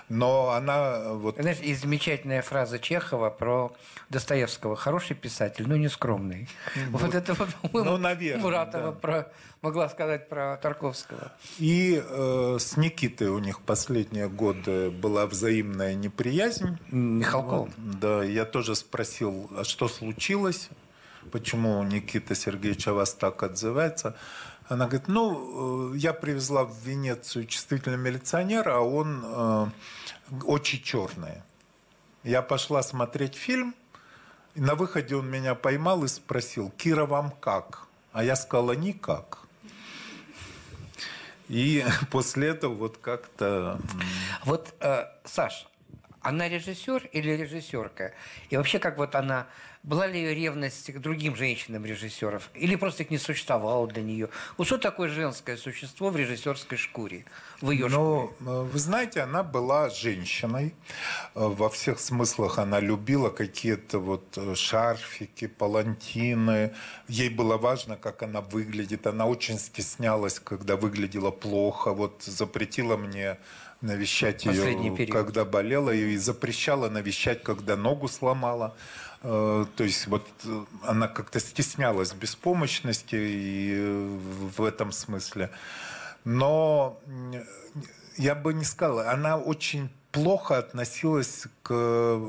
Но она вот... Знаешь, и замечательная фраза Чехова про Достоевского. Хороший писатель, но не скромный. Вот, вот это вот, ну, наверное, Муратова да. про, могла сказать про Тарковского. И э, с Никитой у них последние годы была взаимная неприязнь. Михалков. Вот, да, я тоже спросил, а что случилось? Почему Никита Сергеевич о вас так отзывается? Она говорит, ну, я привезла в Венецию чувствительного милиционера, а он э, очень черный. Я пошла смотреть фильм, и на выходе он меня поймал и спросил, Кира, вам как? А я сказала, никак. И после этого вот как-то... Вот, э, Саш, она режиссер или режиссерка? И вообще, как вот она... Была ли ее ревность к другим женщинам режиссеров? Или просто их не существовало для нее? Вот что такое женское существо в режиссерской шкуре? В ее ну, вы знаете, она была женщиной. Во всех смыслах она любила какие-то вот шарфики, палантины. Ей было важно, как она выглядит. Она очень стеснялась, когда выглядела плохо. Вот запретила мне навещать ее, когда болела, и запрещала навещать, когда ногу сломала. То есть вот она как-то стеснялась беспомощности и в этом смысле. Но я бы не сказала, она очень плохо относилась к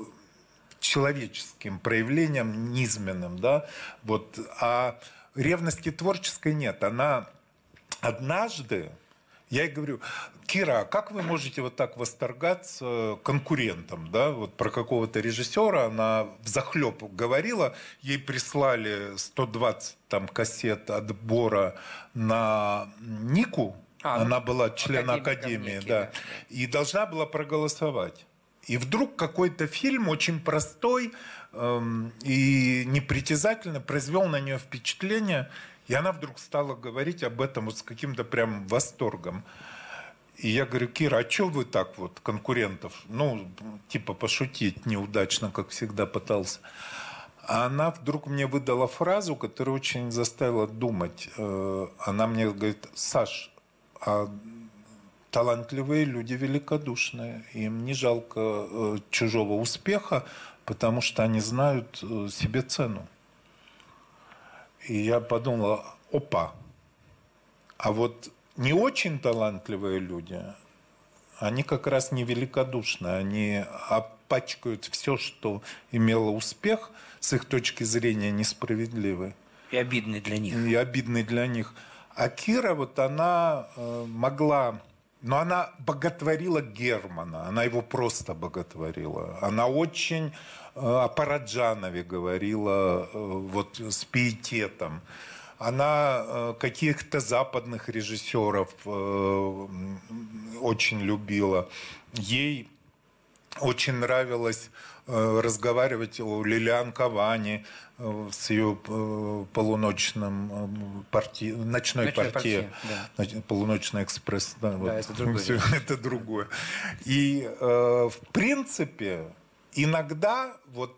человеческим проявлениям низменным, да, вот, а ревности творческой нет. Она однажды, я ей говорю, Кира, а как вы можете вот так восторгаться конкурентом, да, вот про какого-то режиссера она в захлеб говорила, ей прислали 120 там кассет отбора на Нику, а, она была член академии, академии да, да, и должна была проголосовать. И вдруг какой-то фильм очень простой эм, и непритязательный произвел на нее впечатление, и она вдруг стала говорить об этом вот с каким-то прям восторгом. И я говорю, Кира, а что вы так вот конкурентов? Ну, типа пошутить неудачно, как всегда пытался. А она вдруг мне выдала фразу, которая очень заставила думать. Э, она мне говорит, Саш, а талантливые люди великодушные. Им не жалко э, чужого успеха, потому что они знают э, себе цену. И я подумала, опа, а вот не очень талантливые люди, они как раз не великодушны, они опачкают все, что имело успех, с их точки зрения несправедливы. И обидный для них. И обидный для них. А Кира, вот она э, могла... Но она боготворила Германа, она его просто боготворила. Она очень о Параджанове говорила э, вот с пиететом. Она каких-то западных режиссеров очень любила. Ей очень нравилось разговаривать о Лилиан Кавани, с ее э, полуночным парти... ночной, ночной партии, да. полуночный экспресс, да, да вот. это, другое. Это другое. И э, в принципе иногда вот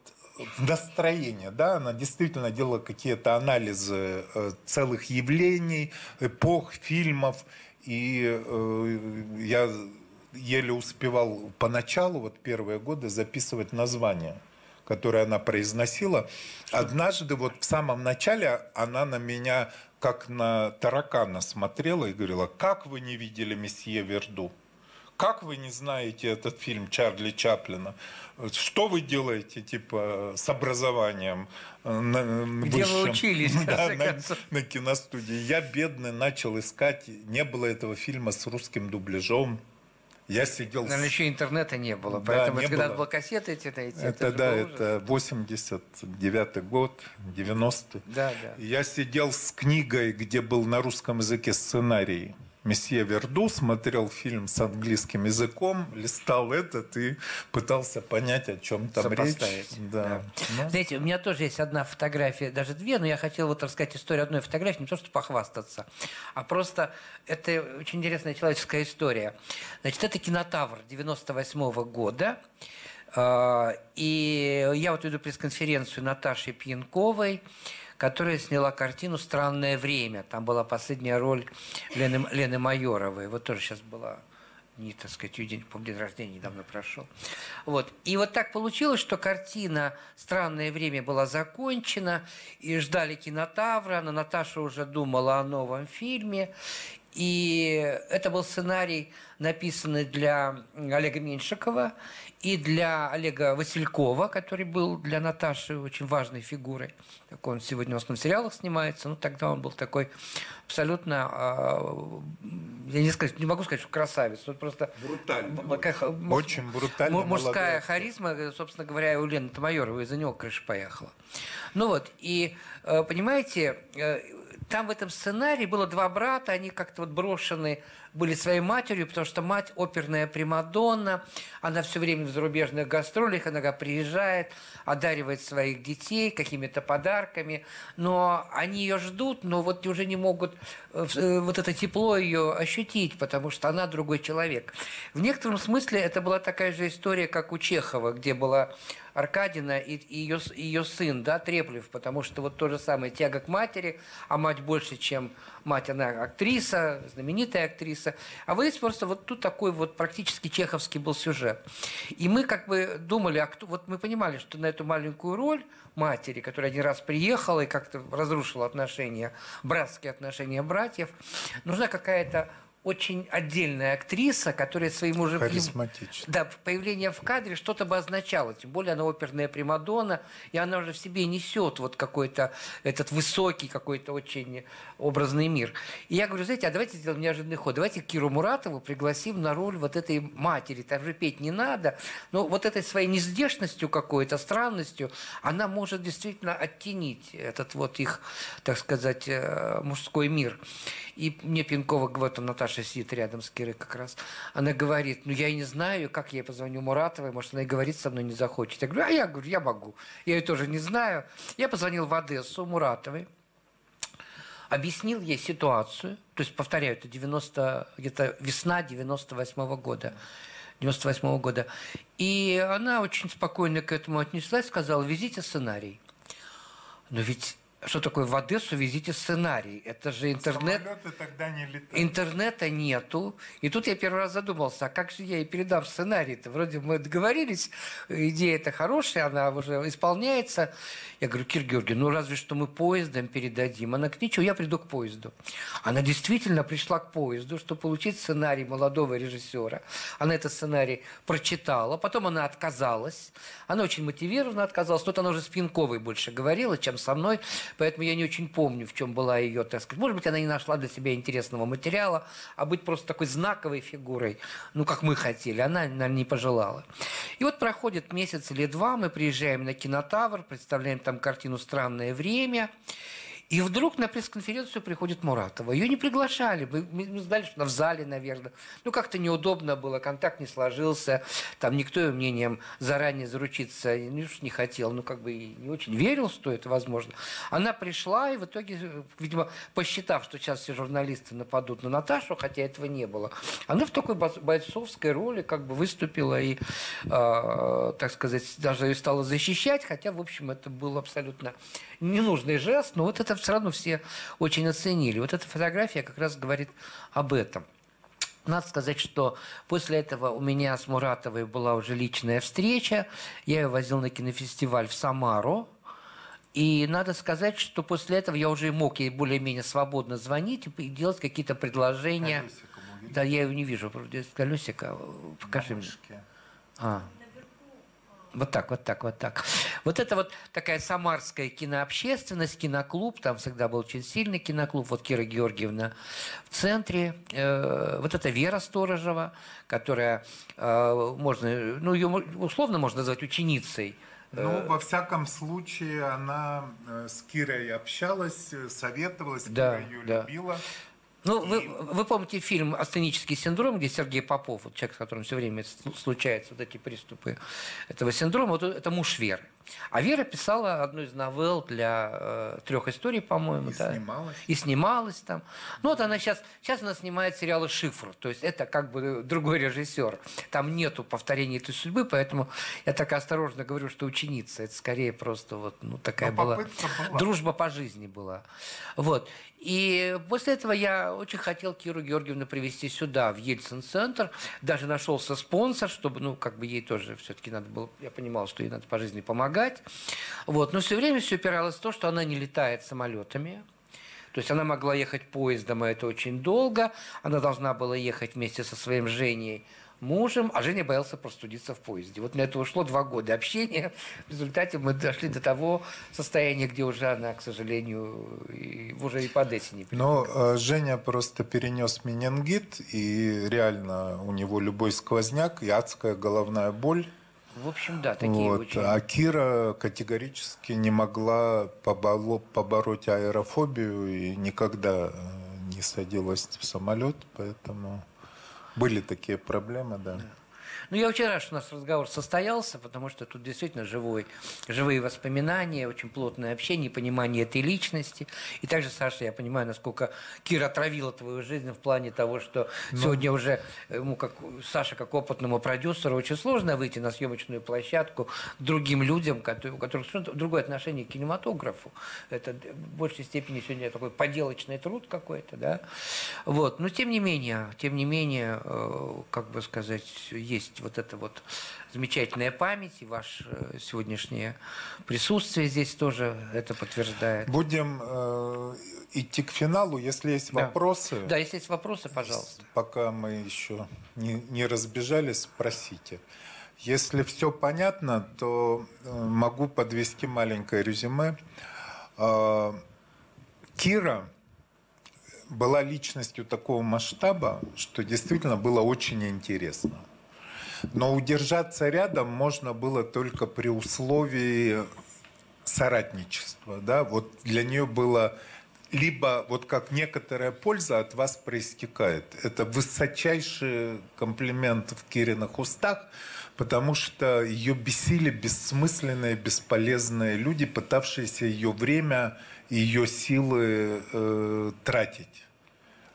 настроение, да, она действительно делала какие-то анализы э, целых явлений, эпох, фильмов, и я еле успевал поначалу, вот первые годы, записывать названия которые она произносила. Однажды, вот в самом начале, она на меня как на таракана смотрела и говорила, как вы не видели месье Верду? Как вы не знаете этот фильм Чарли Чаплина? Что вы делаете, типа, с образованием? Э, на, Где высшем? вы учились, да, на, на киностудии. Я, бедный, начал искать. Не было этого фильма с русским дубляжом. Я сидел... Наверное, еще интернета не было, поэтому да, не когда было. было кассеты эти, эти это, это да, это 89 год, 90-й. Да, да. Я сидел с книгой, где был на русском языке сценарий месье Верду, смотрел фильм с английским языком, листал этот и пытался понять, о чем там речь. Сопоставить. Да. Ну, Знаете, у меня тоже есть одна фотография, даже две, но я хотел вот рассказать историю одной фотографии, не то, что похвастаться, а просто это очень интересная человеческая история. Значит, это кинотавр 98 года, А, и я вот иду пресс-конференцию Наташи Пьянковой, которая сняла картину «Странное время». Там была последняя роль Лены, Лены Майоровой. Вот тоже сейчас была не, так сказать, ее день, по день рождения недавно прошел. Вот. И вот так получилось, что картина «Странное время» была закончена, и ждали кинотавра, но Наташа уже думала о новом фильме. И это был сценарий, написанный для Олега Меньшикова и для Олега Василькова, который был для Наташи очень важной фигурой. Так он сегодня в основном в сериалах снимается, но тогда он был такой абсолютно, а, я не, сказать, не могу сказать, что красавец, но просто... Брутальный. как- Очень брутальный Мужская харизма, собственно говоря, у Лены Тамайоровой из-за него крыша поехала. Ну вот, и, э, понимаете, э, там в этом сценарии было два брата, они как-то вот брошены были своей матерью, потому что мать оперная Примадонна, она все время в зарубежных гастролях, иногда приезжает, одаривает своих детей какими-то подарками, но они ее ждут, но вот уже не могут э, э, вот это тепло ее ощутить, потому что она другой человек. В некотором смысле это была такая же история, как у Чехова, где была Аркадина и ее, ее сын, да, Треплев, потому что вот то же самое, тяга к матери, а мать больше, чем мать, она актриса, знаменитая актриса. А вы просто вот тут такой вот практически чеховский был сюжет. И мы как бы думали, а кто, вот мы понимали, что на эту маленькую роль матери, которая один раз приехала и как-то разрушила отношения, братские отношения братьев, нужна какая-то очень отдельная актриса, которая своим уже... Да, появление в кадре что-то бы означало. Тем более она оперная примадонна, и она уже в себе несет вот какой-то этот высокий, какой-то очень образный мир. И я говорю, знаете, а давайте сделаем неожиданный ход. Давайте Киру Муратову пригласим на роль вот этой матери. Там же петь не надо. Но вот этой своей нездешностью какой-то, странностью, она может действительно оттенить этот вот их, так сказать, э, мужской мир. И мне Пинкова говорит, там Наташа сидит рядом с Кирой как раз, она говорит, ну я и не знаю, как я позвоню Муратовой, может, она и говорить со мной не захочет. Я говорю, а я говорю, я могу. Я ее тоже не знаю. Я позвонил в Одессу Муратовой, объяснил ей ситуацию, то есть, повторяю, это 90, где-то весна 98 года, 98 года. И она очень спокойно к этому отнеслась, сказала, везите сценарий. Но ведь что такое в Одессу везите сценарий? Это же интернет. Самолеты тогда не летали. Интернета нету. И тут я первый раз задумался, а как же я ей передам сценарий-то? Вроде мы договорились, идея-то хорошая, она уже исполняется. Я говорю, Кир Георгий, ну разве что мы поездом передадим. Она говорит, ничего, я приду к поезду. Она действительно пришла к поезду, чтобы получить сценарий молодого режиссера. Она этот сценарий прочитала, потом она отказалась. Она очень мотивированно отказалась. Тут она уже с Пинковой больше говорила, чем со мной. Поэтому я не очень помню, в чем была ее, так сказать. Может быть, она не нашла для себя интересного материала, а быть просто такой знаковой фигурой, ну, как мы хотели, она, наверное, не пожелала. И вот проходит месяц или два, мы приезжаем на кинотавр, представляем там картину «Странное время», и вдруг на пресс-конференцию приходит Муратова. Ее не приглашали. Мы, знали, что она в зале, наверное. Ну, как-то неудобно было, контакт не сложился. Там никто ее мнением заранее заручиться ну, уж не хотел. Ну, как бы и не очень верил, что это возможно. Она пришла и в итоге, э, видимо, посчитав, что сейчас все журналисты нападут на Наташу, хотя этого не было, она в такой бо- бойцовской роли как бы выступила и, э, так сказать, даже ее стала защищать, хотя, в общем, это был абсолютно ненужный жест, но вот это все равно все очень оценили. Вот эта фотография как раз говорит об этом. Надо сказать, что после этого у меня с Муратовой была уже личная встреча. Я ее возил на кинофестиваль в Самару. И надо сказать, что после этого я уже мог ей более-менее свободно звонить и делать какие-то предложения. Да, я ее не вижу. Колесика. Покажи мне. А. Вот так, вот так, вот так. Вот это вот такая самарская кинообщественность, киноклуб, там всегда был очень сильный киноклуб, вот Кира Георгиевна в центре, Э, вот это Вера Сторожева, которая, э, можно, ну, ее условно можно назвать ученицей. Ну, во всяком случае, она э, с Кирой общалась, э, советовалась, Да, Кира ее да. любила. Ну, вы, вы помните фильм «Астенический синдром», где Сергей Попов, вот человек, с которым все время случаются вот эти приступы этого синдрома, вот это муж Веры. А Вера писала одну из новелл для э, трех историй, по-моему. И да? снималась. И снималась там. Ну вот она сейчас, сейчас она снимает сериалы «Шифр», то есть это как бы другой режиссер. Там нету повторения этой судьбы, поэтому я так осторожно говорю, что ученица. Это скорее просто вот ну, такая Но была, была. дружба по жизни была. Вот. И после этого я очень хотел Киру Георгиевну привести сюда, в Ельцин-центр. Даже нашелся спонсор, чтобы, ну, как бы ей тоже все-таки надо было... Я понимал, что ей надо по жизни помогать. Вот. Но все время все опиралось в то, что она не летает самолетами. То есть она могла ехать поездом, и это очень долго. Она должна была ехать вместе со своим Женей мужем, а Женя боялся простудиться в поезде. Вот на это ушло два года общения. В результате мы дошли до того состояния, где уже она, к сожалению, и, уже и по Одессе не Но э, Женя просто перенес менингит, и реально у него любой сквозняк и адская головная боль. В общем, да, такие Вот. очень... А Кира категорически не могла поболо- побороть аэрофобию и никогда э, не садилась в самолет, поэтому были такие проблемы, да. Ну, я очень рад, что у нас разговор состоялся, потому что тут действительно живой, живые воспоминания, очень плотное общение, понимание этой личности. И также, Саша, я понимаю, насколько Кира отравила твою жизнь в плане того, что сегодня уже ему, как Саша, как опытному продюсеру, очень сложно выйти на съемочную площадку к другим людям, которые- у которых другое отношение к кинематографу. Это в большей степени сегодня такой поделочный труд какой-то, да. Вот. Но тем не менее, тем не менее, э, как бы сказать, есть вот эта вот замечательная память, и ваше э, сегодняшнее присутствие здесь тоже это подтверждает. Будем э, идти к финалу, если есть Да. вопросы. Да, если есть вопросы, пожалуйста. Пока мы еще не, не разбежались, спросите. Если все понятно, то э, могу подвести маленькое резюме. Э, Кира была личностью такого масштаба, что действительно было очень интересно. Но удержаться рядом можно было только при условии соратничества. Да? Вот для нее было либо вот как некоторая польза от вас проистекает. Это высочайший комплимент в Кириных устах, потому что ее бесили бессмысленные, бесполезные люди, пытавшиеся ее время и ее силы э, тратить.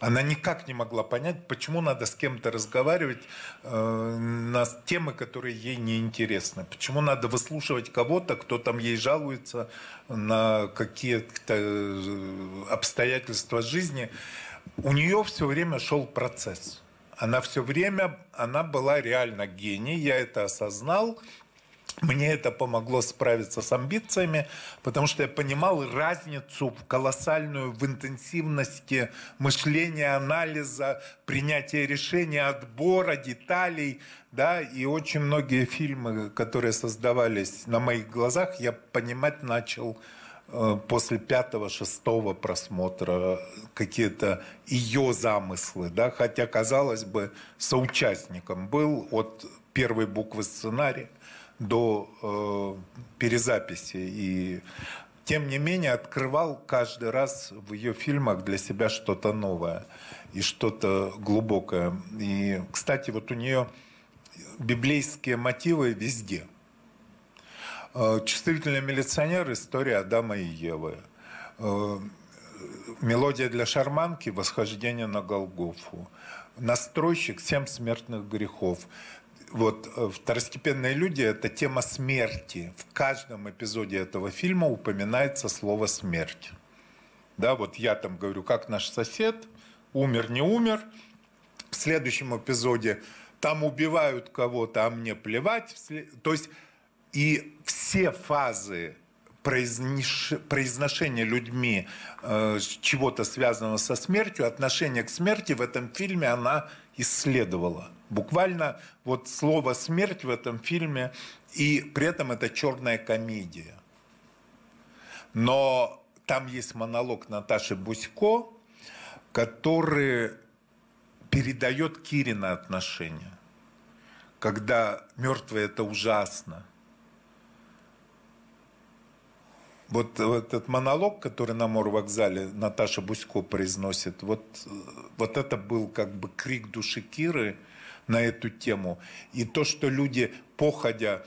Она никак не могла понять, почему надо с кем-то разговаривать э, на темы, которые ей не интересны. Почему надо выслушивать кого-то, кто там ей жалуется на какие-то э, обстоятельства жизни. У нее все время шел процесс. Она все время, она была реально гений, я это осознал. Мне это помогло справиться с амбициями, потому что я понимал разницу колоссальную в интенсивности мышления, анализа, принятия решения, отбора деталей. Да, и очень многие фильмы, которые создавались на моих глазах, я понимать начал э, после пятого, шестого просмотра какие-то ее замыслы, да, хотя, казалось бы, соучастником был от первой буквы сценария до э, перезаписи. И тем не менее открывал каждый раз в ее фильмах для себя что-то новое и что-то глубокое. И, кстати, вот у нее библейские мотивы везде. Э, Чувствительный милиционер – история Адама и Евы. Э, Мелодия для шарманки – восхождение на Голгофу. Настройщик – семь смертных грехов. Вот э, второстепенные люди – это тема смерти. В каждом эпизоде этого фильма упоминается слово «смерть». Да, вот я там говорю, как наш сосед, умер, не умер. В следующем эпизоде там убивают кого-то, а мне плевать. То есть и все фазы произношения людьми э, чего-то связанного со смертью, отношение к смерти в этом фильме она исследовала. Буквально вот слово «смерть» в этом фильме, и при этом это черная комедия. Но там есть монолог Наташи Бусько, который передает Кирина отношения. Когда мертвые это ужасно. Вот, этот монолог, который на морвокзале Наташа Бусько произносит, вот, э, вот это был как бы крик души Киры на эту тему. И то, что люди, походя,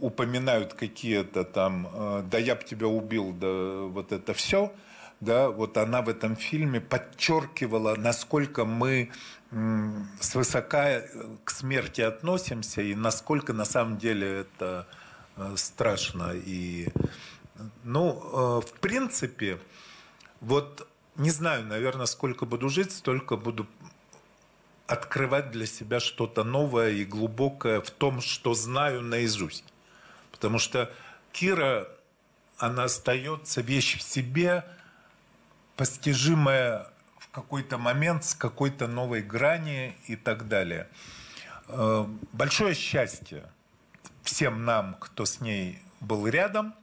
упоминают какие-то там, э, да я б тебя убил, да вот это все, да, вот она в этом фильме подчеркивала, насколько мы свысока к смерти относимся и насколько на самом деле это э, страшно. И, ну, э, в принципе, вот не знаю, наверное, сколько буду жить, столько буду открывать для себя что-то новое и глубокое в том, что знаю наизусть. Потому что Кира, она остается вещь в себе, постижимая в какой-то момент с какой-то новой грани и так далее. Э, большое счастье всем нам, кто с ней был рядом,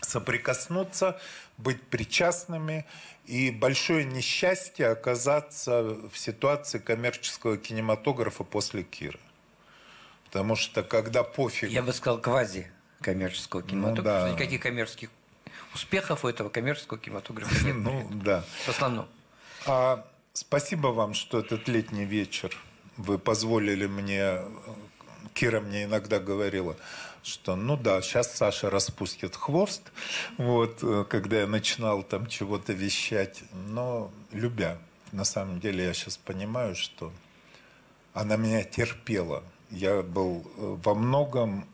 соприкоснуться, быть причастными и большое несчастье оказаться в ситуации коммерческого кинематографа после Киры. Потому что когда пофиг... Я бы сказал, квази коммерческого ну кинематографа. Ну, да. Никаких коммерческих успехов у этого коммерческого кинематографа нет. Ну, да. В основном. А, спасибо вам, что этот летний вечер вы позволили мне... Кира мне иногда говорила, что ну да, сейчас Саша распустит хвост, вот, когда я начинал там чего-то вещать, но любя. На самом деле я сейчас понимаю, что она меня терпела. Я был э, во многом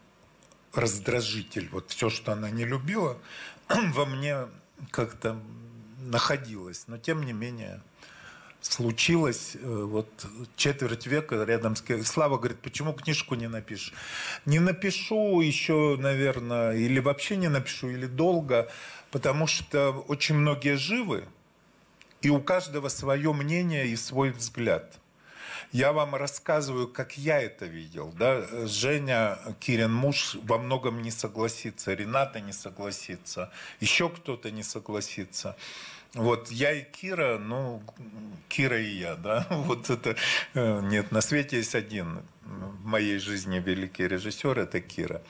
раздражитель. Вот все, что она не любила, во мне как-то находилось. Но тем не менее случилось э, вот четверть века рядом с... Слава говорит, почему книжку не напишешь? Не напишу еще, наверное, или вообще не напишу, или долго, потому что очень многие живы, и у каждого свое мнение и свой взгляд – я вам рассказываю, как я это видел. Да? Женя, Кирин муж, во многом не согласится. Рената не согласится. Еще кто-то не согласится. Вот я и Кира, ну, Кира и я, да, вот это, э, нет, на свете есть один в моей жизни великий режиссер, это Кира.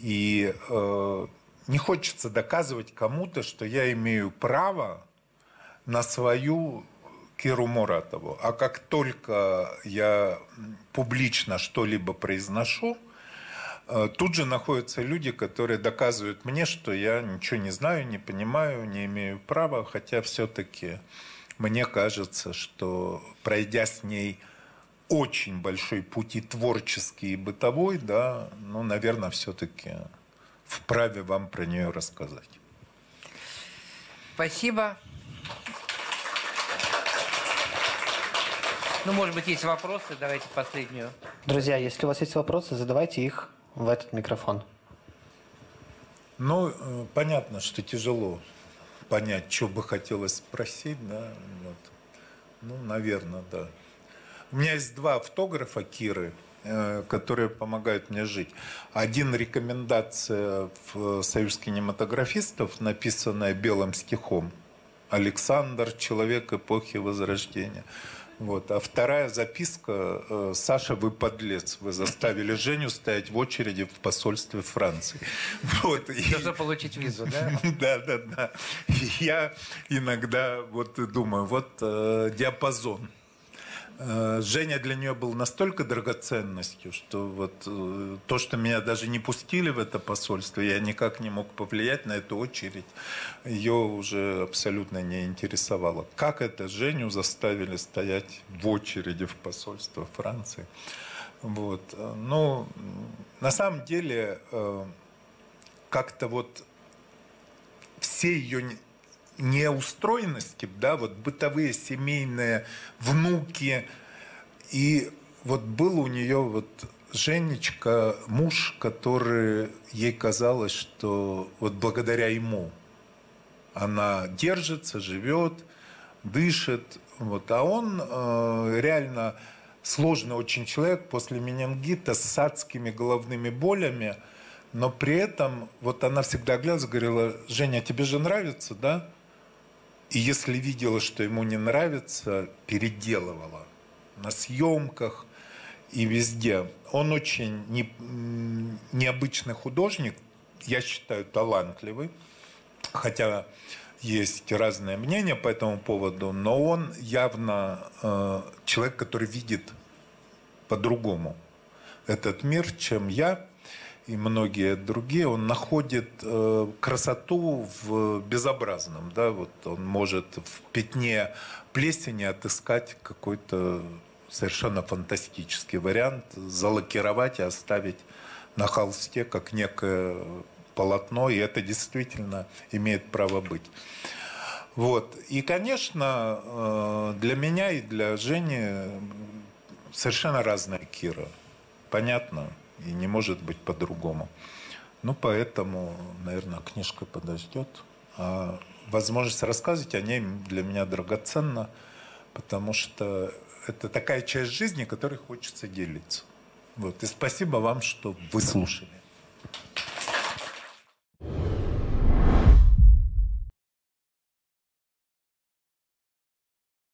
И э, не хочется доказывать кому-то, что я имею право на свою Киру Муратову. А как только я публично что-либо произношу, тут же находятся люди, которые доказывают мне, что я ничего не знаю, не понимаю, не имею права, хотя все-таки мне кажется, что пройдя с ней очень большой путь и творческий, и бытовой, да, ну, наверное, все-таки вправе вам про нее рассказать. Спасибо. Ну, может быть, есть вопросы. Давайте последнюю. Друзья, если у вас есть вопросы, задавайте их в этот микрофон. Ну, э, понятно, что тяжело понять, что бы хотелось спросить, да, вот. Ну, наверное, да. У меня есть два автографа Киры, э, которые помогают мне жить. Один рекомендация в Союз кинематографистов, написанная белым стихом. Александр, человек эпохи Возрождения. Вот. А вторая записка э, «Саша, вы подлец, вы заставили Женю стоять в очереди в посольстве Франции». Вот. Нужно получить визу, да? Да, да, да. Я иногда вот думаю, вот э, диапазон – Женя для нее был настолько драгоценностью, что вот э, то, что меня даже не пустили в это посольство, я никак не мог повлиять на эту очередь, ее уже абсолютно не интересовало. Как это Женю заставили стоять в очереди в посольство Франции? Вот. Ну, на самом деле, э, как-то вот все ее неустроенности, да, вот бытовые, семейные, внуки. И вот был у нее вот Женечка, муж, который ей казалось, что вот благодаря ему она держится, живет, дышит. Вот. А он э, реально сложный очень человек после менингита с адскими головными болями. Но при этом вот она всегда глядела, говорила, Женя, тебе же нравится, да? И если видела, что ему не нравится, переделывала на съемках и везде. Он очень не, необычный художник, я считаю, талантливый. хотя есть разные мнения по этому поводу, но он явно э, человек, который видит по-другому этот мир, чем я и многие другие. Он находит э, красоту в безобразном. Да? Вот он может в пятне плесени отыскать какой-то совершенно фантастический вариант, залакировать и оставить на холсте как некое полотно, и это действительно имеет право быть. Вот. И, конечно, э, для меня и для Жени совершенно разная Кира. Понятно? И не может быть по-другому. Ну, поэтому, наверное, книжка подождет. А возможность рассказывать о ней для меня драгоценна, потому что это такая часть жизни, которой хочется делиться. Вот. И спасибо вам, что выслушали.